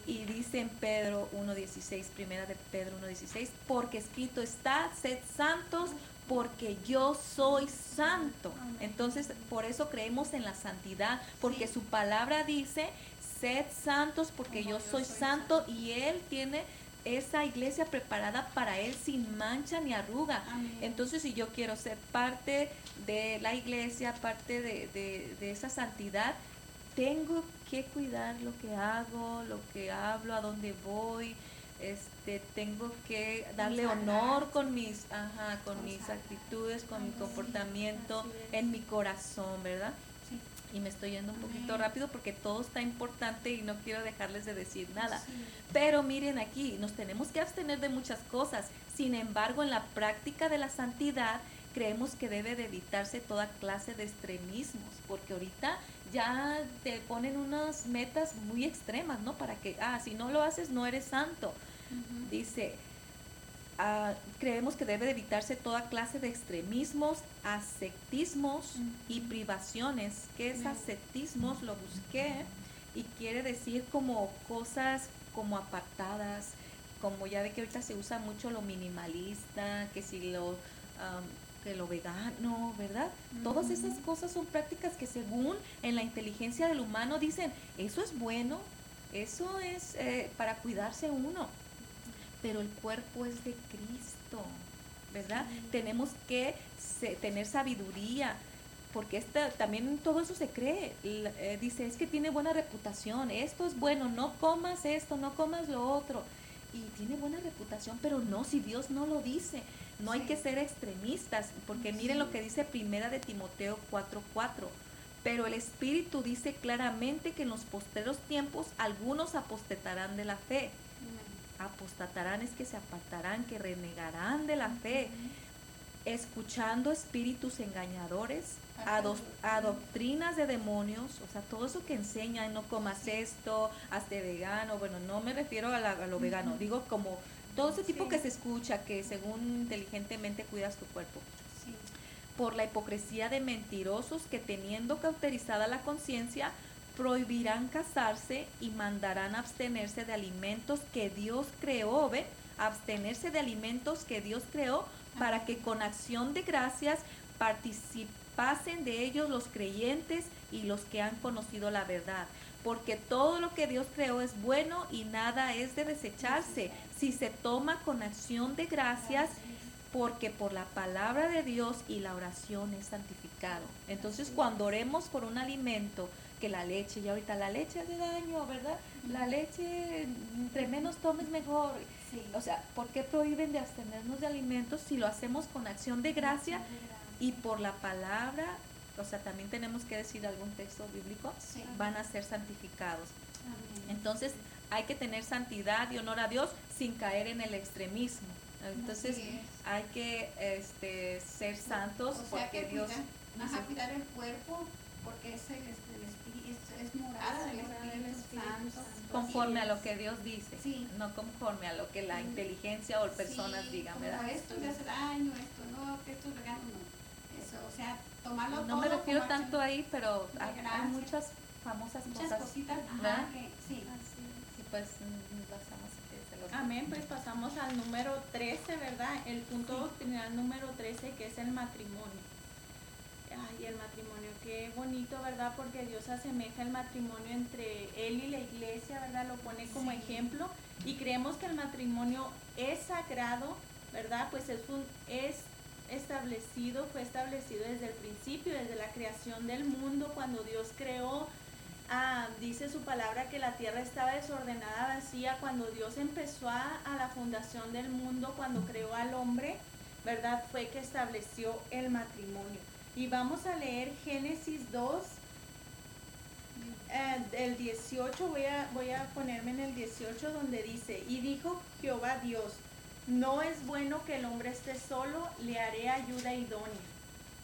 Y dice en Pedro 1.16, primera de Pedro 1.16, porque escrito está, sed santos porque yo soy santo. Entonces, por eso creemos en la santidad, porque su palabra dice, sed santos porque yo soy santo y Él tiene esa iglesia preparada para Él sin mancha ni arruga. Entonces, si yo quiero ser parte de la iglesia, parte de, de esa santidad, tengo que cuidar lo que hago, lo que hablo, a dónde voy, este tengo que darle honor con mis ajá, con mis actitudes con mi comportamiento en mi corazón verdad y me estoy yendo un poquito rápido porque todo está importante y no quiero dejarles de decir nada. Pero miren aquí nos tenemos que abstener de muchas cosas. Sin embargo en la práctica de la santidad creemos que debe de evitarse toda clase de extremismos porque ahorita ya te ponen unas metas muy extremas, ¿no? Para que, ah, si no lo haces, no eres santo. Dice, ah, creemos que debe evitarse toda clase de extremismos, asectismos y privaciones. ¿Qué es asectismos? Lo busqué y quiere decir como cosas como apartadas, como ya ve que ahorita se usa mucho lo minimalista, que si lo que lo vegano, ¿verdad? Todas esas cosas son prácticas que según en la inteligencia del humano dicen, eso es bueno, eso es eh, para cuidarse uno, pero el cuerpo es de Cristo, ¿verdad? Tenemos que tener sabiduría, porque esta, también todo eso se cree. Eh, dice, es que tiene buena reputación, esto es bueno, no comas esto, no comas lo otro. Y tiene buena reputación, pero no, si Dios no lo dice. No hay que ser extremistas, porque miren lo que dice Primera de Timoteo 4:4. Pero el Espíritu dice claramente que en los posteros tiempos algunos apostatarán de la fe. Apostatarán es que se apartarán, que renegarán de la fe, escuchando espíritus engañadores, a, doctrinas de demonios, o sea, todo eso que enseñan, no comas esto, hazte vegano, bueno, no me refiero a, a lo vegano, digo como todo ese tipo que se escucha, que según inteligentemente cuidas tu cuerpo. Por la hipocresía de mentirosos que teniendo cauterizada la conciencia, prohibirán casarse y mandarán abstenerse de alimentos que Dios creó, ¿ven? Abstenerse de alimentos que Dios creó para que con acción de gracias participasen de ellos los creyentes y los que han conocido la verdad porque todo lo que Dios creó es bueno y nada es de desecharse si se toma con acción de gracias, porque por la palabra de Dios y la oración es santificado. Entonces cuando oremos por un alimento, que la leche, y ahorita la leche hace daño, ¿verdad? La leche, entre menos tomes mejor. O sea, ¿por qué prohíben de abstenernos de alimentos si lo hacemos con acción de gracia y por la palabra o sea, también tenemos que decir algún texto bíblico, van a ser santificados. Entonces, hay que tener santidad y honor a Dios sin caer en el extremismo. Entonces, hay que este, ser santos porque Dios... Cuidar, cuidar el cuerpo porque es el, espíritu, es, morada del Espíritu, Santo. Conforme a lo que Dios dice, no conforme a lo que la inteligencia o personas digan, ¿verdad? Esto te hace daño, esto no, que esto es regalo, no. Eso, o sea, no me refiero tanto ahí, pero hay, muchas famosas muchas cositas, que, sí. Y pues mm, pasamos Amén, pues pasamos al número 13, ¿verdad? El punto doctrinal número 13 que es el matrimonio. Ay, el matrimonio, qué bonito, ¿verdad? Porque Dios asemeja el matrimonio entre Él y la iglesia, ¿verdad? Lo pone como ejemplo y creemos que el matrimonio es sagrado, ¿verdad? Pues es un, es establecido, fue establecido desde el principio, desde la creación del mundo, cuando Dios creó, ah, dice su palabra que la tierra estaba desordenada, vacía, cuando Dios empezó a, la fundación del mundo, cuando creó al hombre, ¿verdad? Fue que estableció el matrimonio. Y vamos a leer Génesis 2, eh, el 18, voy a, voy a ponerme en el 18 donde dice, y dijo Jehová Dios, no es bueno que el hombre esté solo, le haré ayuda idónea.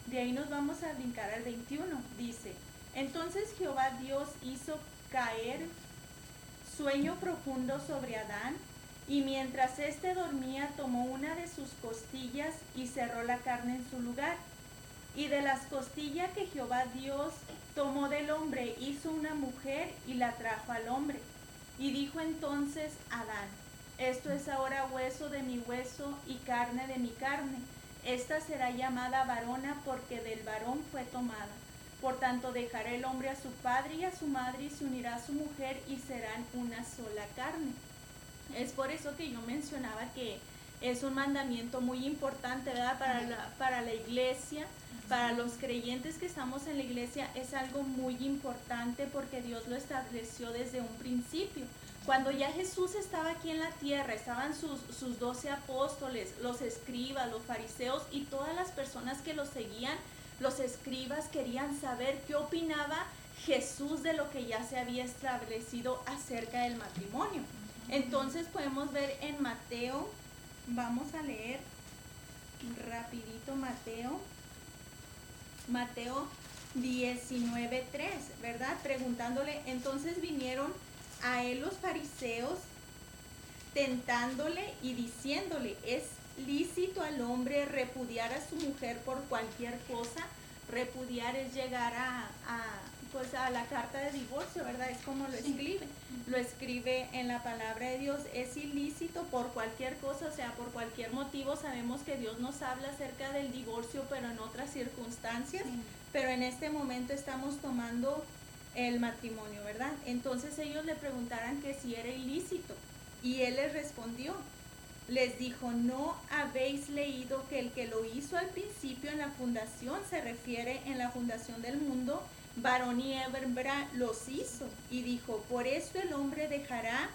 De ahí nos vamos a brincar al 21. Dice, entonces Jehová Dios hizo caer sueño profundo sobre Adán, y mientras éste dormía tomó una de sus costillas y cerró la carne en su lugar. Y de las costillas que Jehová Dios tomó del hombre, hizo una mujer y la trajo al hombre. Y dijo entonces Adán, esto es ahora hueso de mi hueso y carne de mi carne. Esta será llamada varona porque del varón fue tomada. Por tanto dejará el hombre a su padre y a su madre y se unirá a su mujer y serán una sola carne. Es por eso que yo mencionaba que es un mandamiento muy importante, ¿verdad? Para la, para la iglesia, para los creyentes que estamos en la iglesia, es algo muy importante porque Dios lo estableció desde un principio. Cuando ya Jesús estaba aquí en la tierra, estaban sus, sus doce apóstoles, los escribas, los fariseos y todas las personas que lo seguían, los escribas querían saber qué opinaba Jesús de lo que ya se había establecido acerca del matrimonio. Entonces podemos ver en Mateo, vamos a leer rapidito Mateo, Mateo 19.3, ¿verdad? Preguntándole, entonces vinieron a él los fariseos tentándole y diciéndole, ¿es lícito al hombre repudiar a su mujer por cualquier cosa? Repudiar es llegar a, pues a la carta de divorcio, ¿verdad? Es como lo escribe. Lo escribe en la palabra de Dios. Es ilícito por cualquier cosa, o sea, por cualquier motivo. Sabemos que Dios nos habla acerca del divorcio, pero en otras circunstancias. Pero en este momento estamos tomando el matrimonio, ¿verdad? Entonces ellos le preguntaran que si era ilícito. Y él les respondió, les dijo, ¿no habéis leído que el que lo hizo al principio en la fundación se refiere en la fundación del mundo? Varón y hembra los hizo. Y dijo, por eso el hombre dejará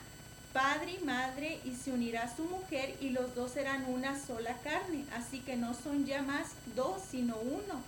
padre y madre y se unirá a su mujer y los dos serán una sola carne. Así que no son ya más dos, sino uno.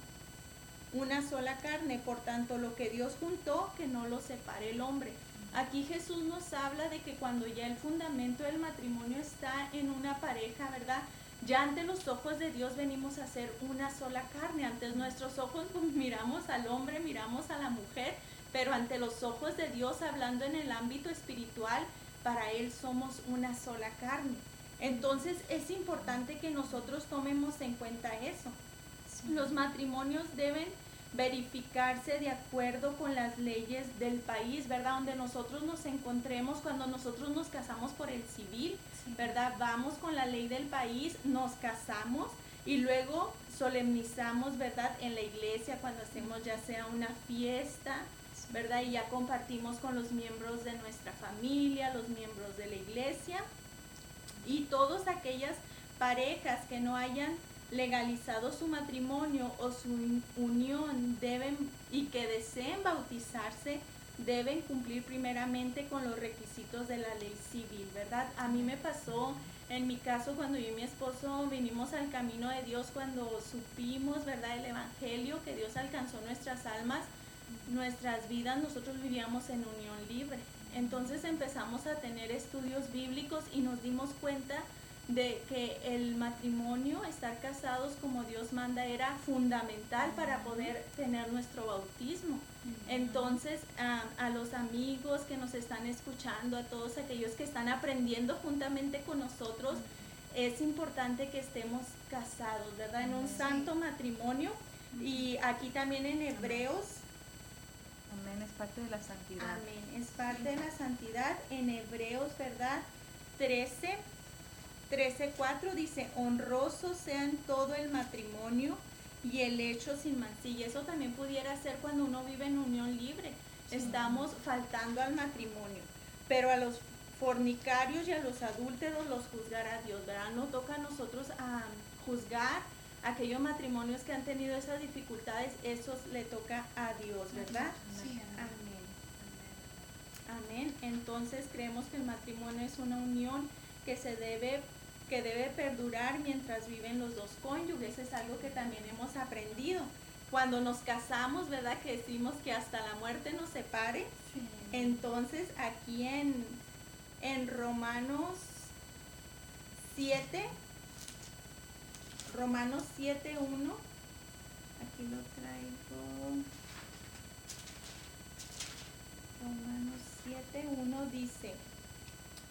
Una sola carne. Por tanto, lo que Dios juntó, que no lo separe el hombre. Aquí Jesús nos habla de que cuando ya el fundamento del matrimonio está en una pareja, ¿verdad? Ya ante los ojos de Dios venimos a ser una sola carne. Ante nuestros ojos pues, [LAUGHS] miramos al hombre, miramos a la mujer, pero ante los ojos de Dios, hablando en el ámbito espiritual, para Él somos una sola carne. Entonces es importante que nosotros tomemos en cuenta eso. Los matrimonios deben verificarse de acuerdo con las leyes del país, ¿verdad? Donde nosotros nos encontremos cuando nosotros nos casamos por el civil, ¿verdad? Vamos con la ley del país, nos casamos y luego solemnizamos, ¿verdad? En la iglesia cuando hacemos ya sea una fiesta, ¿verdad? Y ya compartimos con los miembros de nuestra familia, los miembros de la iglesia y todas aquellas parejas que no hayan legalizado su matrimonio o su unión deben y que deseen bautizarse deben cumplir primeramente con los requisitos de la ley civil, ¿verdad? A mí me pasó en mi caso cuando yo y mi esposo vinimos al camino de Dios, cuando supimos, ¿verdad?, el Evangelio, que Dios alcanzó nuestras almas, nuestras vidas, nosotros vivíamos en unión libre. Entonces empezamos a tener estudios bíblicos y nos dimos cuenta de que el matrimonio, estar casados como Dios manda, era fundamental para poder tener nuestro bautismo. Entonces, a los amigos que nos están escuchando, a todos aquellos que están aprendiendo juntamente con nosotros, es importante que estemos casados, ¿verdad? En un santo matrimonio. Y aquí también en Hebreos. Amén, es parte de la santidad. Amén, es parte de la santidad. En Hebreos, ¿verdad? 13 13.4 dice, honroso sean todo el matrimonio y el hecho sin mancilla. Eso también pudiera ser cuando uno vive en unión libre. Estamos faltando al matrimonio. Pero a los fornicarios y a los adúlteros los juzgará Dios, ¿verdad? No toca a nosotros a juzgar aquellos matrimonios que han tenido esas dificultades, esos le toca a Dios, ¿verdad? Sí, amén. Amén. Entonces creemos que el matrimonio es una unión que se debe que debe perdurar mientras viven los dos cónyuges. Es algo que también hemos aprendido. Cuando nos casamos, ¿verdad? Que decimos que hasta la muerte nos separe. Entonces, aquí en, en Romanos 7, Romanos 7, 1, aquí lo traigo. Romanos 7, 1 dice,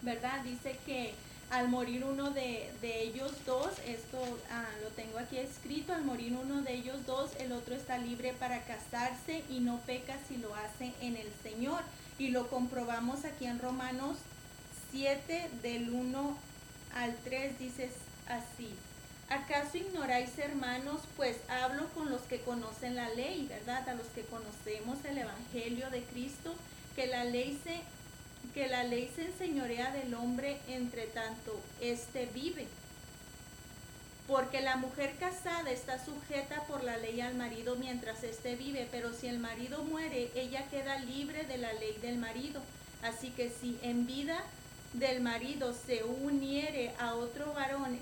¿verdad? Dice que al morir uno de, de ellos dos, esto ah, lo tengo aquí escrito, al morir uno de ellos dos, el otro está libre para casarse y no peca si lo hace en el Señor. Y lo comprobamos aquí en Romanos 7 del 1 al 3, dice así. ¿Acaso ignoráis, hermanos? Pues hablo con los que conocen la ley, ¿verdad? A los que conocemos el Evangelio de Cristo, que la ley se que la ley se enseñorea del hombre entre tanto éste vive. Porque la mujer casada está sujeta por la ley al marido mientras éste vive, pero si el marido muere, ella queda libre de la ley del marido. Así que si en vida del marido se uniere a otro varón,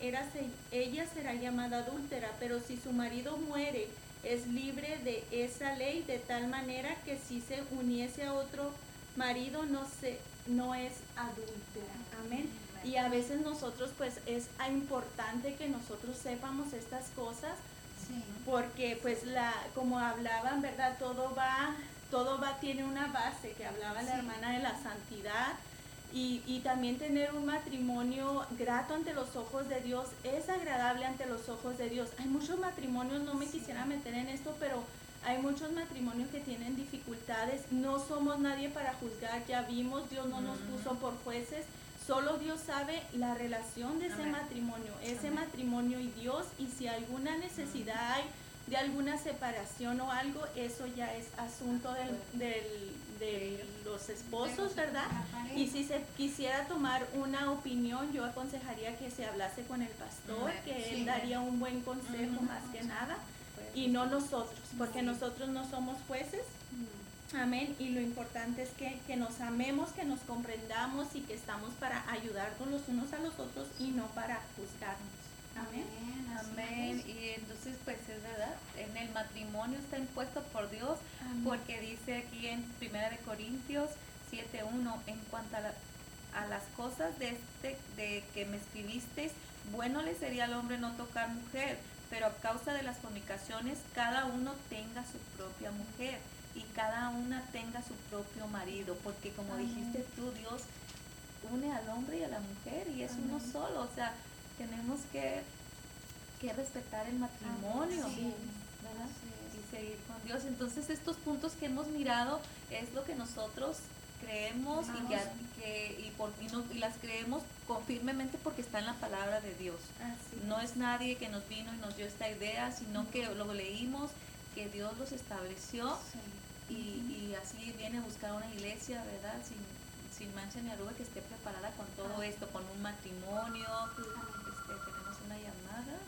ella será llamada adúltera, pero si su marido muere, es libre de esa ley de tal manera que si se uniese a otro marido no se no es adúltera. Amén. Y a veces nosotros pues es importante que nosotros sepamos estas cosas porque pues la como hablaban, ¿verdad? Todo va todo va tiene una base que hablaba la hermana de la santidad y, y, también tener un matrimonio grato ante los ojos de Dios es agradable ante los ojos de Dios. Hay muchos matrimonios, no me quisiera meter en esto, pero hay muchos matrimonios que tienen dificultades. No somos nadie para juzgar, ya vimos, Dios no nos puso por jueces. Solo Dios sabe la relación de ese matrimonio, ese matrimonio y Dios, y si alguna necesidad hay de alguna separación o algo, eso ya es asunto del, de los esposos, ¿verdad? Y si se quisiera tomar una opinión, yo aconsejaría que se hablase con el pastor, que él daría un buen consejo más que nada y no nosotros, porque nosotros no somos jueces. Amén. Y lo importante es que, que, nos amemos, que nos comprendamos y que estamos para ayudarnos los unos a los otros y no para juzgarnos. Amén. Amén. Y entonces, pues es verdad, en el matrimonio está impuesto por Dios, porque dice aquí en Primera de Corintios 7.1, en cuanto a, a las cosas de, este, de que me escribisteis, bueno le sería al hombre no tocar mujer, pero a causa de las comunicaciones cada uno tenga su propia mujer y cada una tenga su propio marido, porque como dijiste tú, Dios une al hombre y a la mujer y es uno solo, o sea, tenemos que, que respetar el matrimonio, ¿verdad? Y seguir con Dios. Entonces estos puntos que hemos mirado es lo que nosotros creemos y, que, y, por, y, las creemos con, firmemente porque está en la palabra de Dios. no es nadie que nos vino y nos dio esta idea, sino que lo leímos, que Dios los estableció y, y, así viene a buscar una iglesia, ¿verdad? Sin, sin mancha ni arruga, que esté preparada con todo esto, con un matrimonio. Este, tenemos una llamada.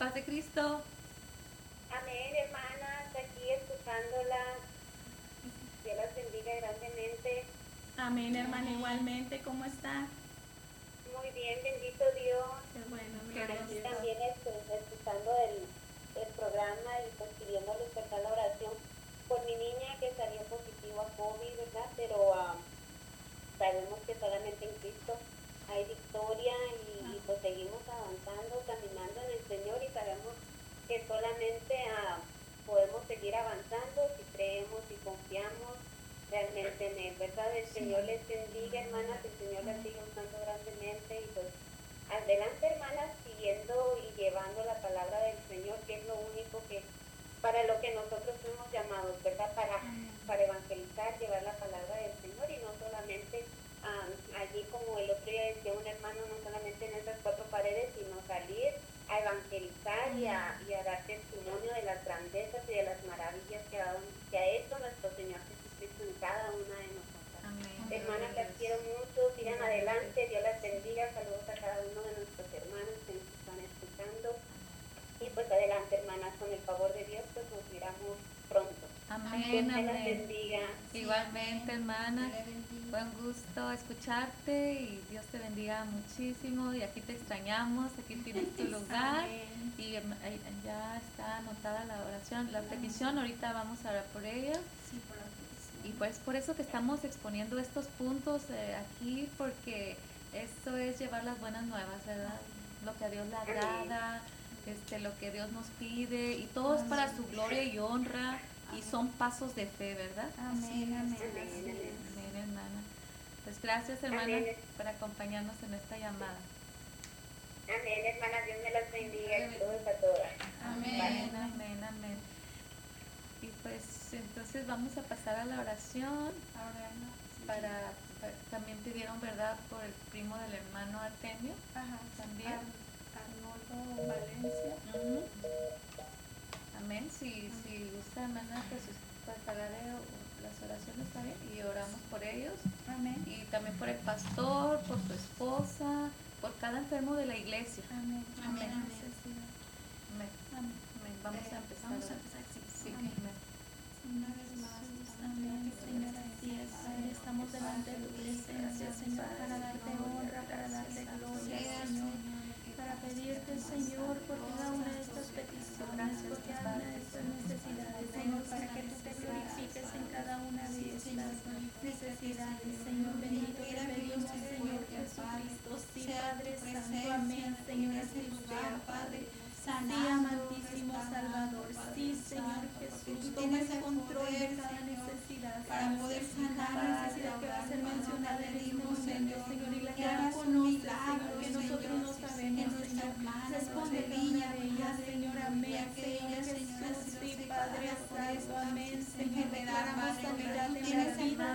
Paz de Cristo. Amén, hermanas, aquí escuchándola. Dios las bendiga grandemente. Amén, hermana, igualmente. ¿Cómo está? Muy bien, bendito Dios. Qué bueno, gracias. También estoy escuchando el, el programa y pues pidiendo despertar la oración por mi niña que salió positivo a COVID, ¿verdad? Pero uh, sabemos que solamente en Cristo hay victoria y, pues seguimos avanzando, caminando en el Señor y que solamente ah, podemos seguir avanzando si creemos y confiamos realmente en Él, ¿verdad? El Señor les bendiga, hermanas, el Señor las sigue usando grandemente y pues adelante, hermanas, siguiendo y llevando la palabra del Señor, que es lo único que para lo que nosotros fuimos llamados, ¿verdad? Para, para evangelizar, llevar la palabra del Señor y no solamente allí como el otro día decía un hermano, no solamente en esas cuatro paredes, sino salir a evangelizar y a, y a dar testimonio de las grandezas y de las maravillas que ha, que ha hecho nuestro Señor Jesucristo en cada una de nosotras. Hermanas, las quiero mucho, sigan adelante, Dios las bendiga, saludos a cada uno de nuestros hermanos que nos están escuchando. Y pues adelante, hermanas, con el favor de Dios, pues nos miramos Amén, las bendiga. Igualmente, hermana. Buen gusto escucharte y Dios te bendiga muchísimo. Y aquí te extrañamos, aquí tienes tu lugar. Y em, ya está anotada la oración, la petición. Ahorita vamos a orar por ella. Y pues por eso que estamos exponiendo estos puntos eh, aquí, porque esto es llevar las buenas nuevas, ¿verdad? Lo que a Dios le agrada, este, lo que Dios nos pide y todo es para su gloria y honra y son pasos de fe, ¿verdad? Amén, amén. Amén, hermana. Pues gracias, hermana, Amén. por acompañarnos en esta llamada. Amén, hermana. Dios me las bendiga a todos a todas. Amén, amén, amén. Y pues entonces vamos a pasar a la oración Ahora no. para, para- también pidieron verdad por el primo del hermano Artemio. Ajá. También. Ar- Arnoldo Valencia. Ujú. Amén. Si, si gusta, hermana, pues pues, pagaré las oraciones también y oramos por ellos. Amén. Y también por el pastor, por su esposa, por cada enfermo de la iglesia. Amén. Amén, amén. Amén. Amén. Amén. Vamos Eh, a empezar. Vamos a empezar, sí. Sí, Amén. amén. Una vez más. Amén, Señor, así es. Padre, estamos delante de tu presencia, Señor, para darte honra, para darte gloria, Señor. Para pedirte, Señor, por cada una de por cada una de estas necesidades, Señor, para que tú te glorifiques en cada una de estas necesidades, Señor. Bendito te pedimos, Señor Jesucristo. Sí, Padre Santo, amén, Señor, así sea, Padre. Sí, amantísimo Salvador. Sí, Señor Jesús. Toma el control de cada necesidad. para poder sanar cada necesidad que va a ser mencionada en este momento, Señor, y la que tú conoces, Señor, que nosotros no sabemos, Señor. Responde de ellas, Señor, amén, Señor Jesús, sí, Padre Santo, amén, Señor, declaramos sanidad en la vida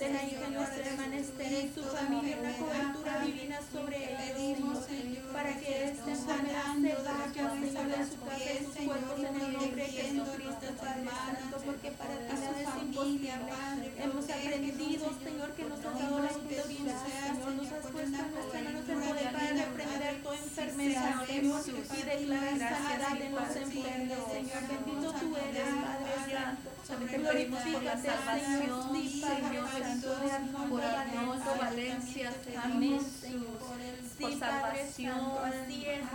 de la hija de nuestra hermana Esther y su familia, una cobertura divina sobre ellos, Señor, para que esta enfermedad se vaya, Señor, de su casa y sus cuerpos en el nombre de Jesucristo, Padre Santo, porque para ti nada es imposible. Hemos aprendido, Señor, que nos has dado la autoridad, Señor, nos has puesto en poder para reprender toda enfermedad, Señor, y declarar sanidad en los enfermos, Señor. Bendito tú eres, Padre Santo. Te pedimos por la salvación, Señor Santo, por Arnoldo Valencia, Amén, Señor. Por Sí, Padre salvación, Santo, así es,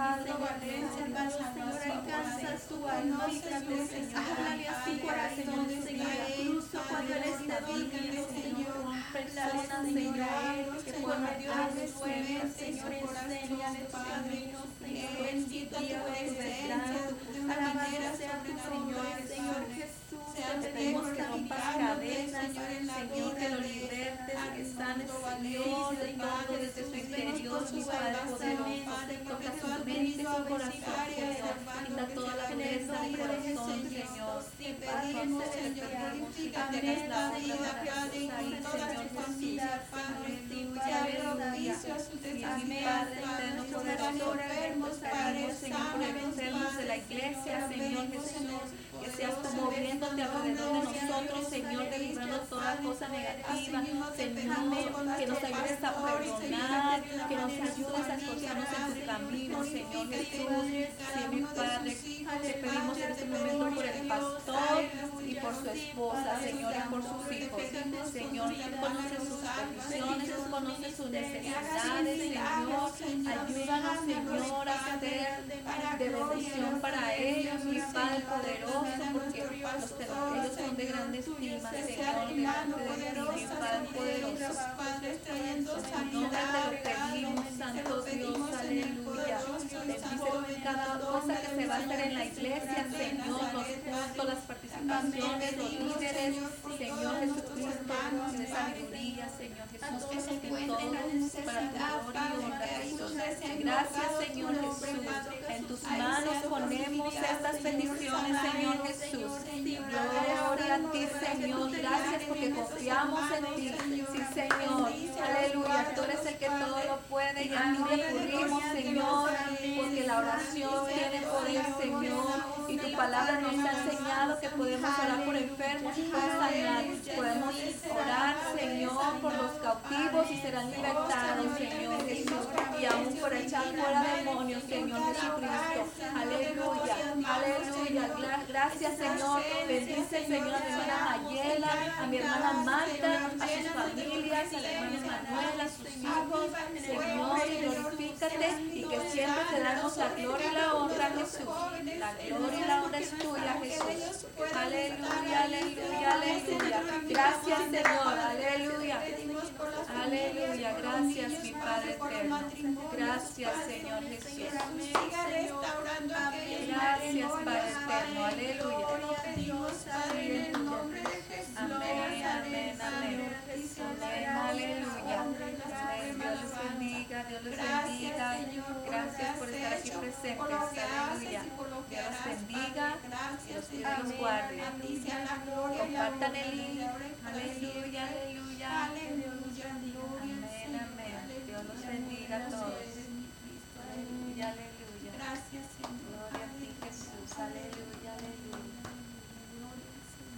Señor, Señor, alcanza alma, Señor, háblale a su corazón, Señor, incluso cuando él Señor, personas, Señor, que por su sueño, Señor, enséñale tu camino, Señor, bendito tú eres, Señor, alabado sea tu Señor, Señor Jesús, te pedimos que rompas cadenas, Señor, que lo libertes, que sanes, Señor, de todo desde su interior, mi Padre poderoso, toca su mente, su corazón, Señor, quita toda la del corazón, Señor, es la Señor, Señor necesidad, Jesús. Padre. Jesús, Sí, mi Amén, Padre Padre, eterno, nuestro poderoso, Salvador, pedimos, Padre, los enfermos de la iglesia, Señor Jesús, que seas tú moviéndote alrededor de nosotros, Señor, delibrando toda cosa negativa, Señor, que nos ayudes a perdonar, que nos ayudes a esforzarnos en tu camino, Señor Jesús, mi Padre, te pedimos en este momento por el pastor y por su esposa, Señor, y por sus hijos, Señor, tú conoces sus peticiones, tú conoces sus necesidades, Señor, ayúdanos, Señor, a ser de bendición para ellos, mi Padre poderoso, porque los te- ellos son de grande estima, Señor, de mi Padre poderoso. En nombre te lo pedimos, Santo Dios, aleluya. Bendice cada cosa que se va a hacer en la iglesia, Señor, los cultos, las participaciones, los líderes, Señor Jesucristo, de sabiduría, Señor Jesús, que se todo para tu gloria. Gracias, Señor Jesús. En tus manos ponemos estas peticiones, Señor Jesús. Gloria a ti, Señor. Gracias porque confiamos en ti. Sí, Señor. Aleluya. Tú eres el que todo lo puede y a ti recurrimos, Señor, porque la oración tiene poder, Señor. Y tu palabra nos ha enseñado que podemos orar por enfermos y pueden sanar. Podemos orar, Señor, por los cautivos y serán libertados, Señor Jesús. Y aún por echar fuera demonios, Señor Jesucristo. Aleluya, aleluya. Gra- Gracias, Señor. Bendice, Señor, a mi hermana Mayela, a mi hermana Marta, a sus familias, a la hermana Manuel, a sus hijos. Señor, glorifícate y que siempre te damos la gloria y la honra, Jesús. La gloria y la honra es tuya, Jesús. Aleluya, aleluya, aleluya. Gracias, Señor. Aleluya. Aleluya. Gracias, mi Padre eterno. Gracias, Señor Jesús. Siga restaurando Gracias, Padre eterno. Aleluya. Padre, en el nombre de Jesús. Amén, amén, amén. Amén, aleluya. Amén. Dios les bendiga, Dios. Gracias por estar aquí presentes. Aleluya. Dios los bendiga. Dios los guarde. Compartan el link. Aleluya, aleluya. Aleluya, Dios los bendiga a todos. Aleluya, aleluya. Gracias, Señor. Gloria a ti, Jesús. Aleluya.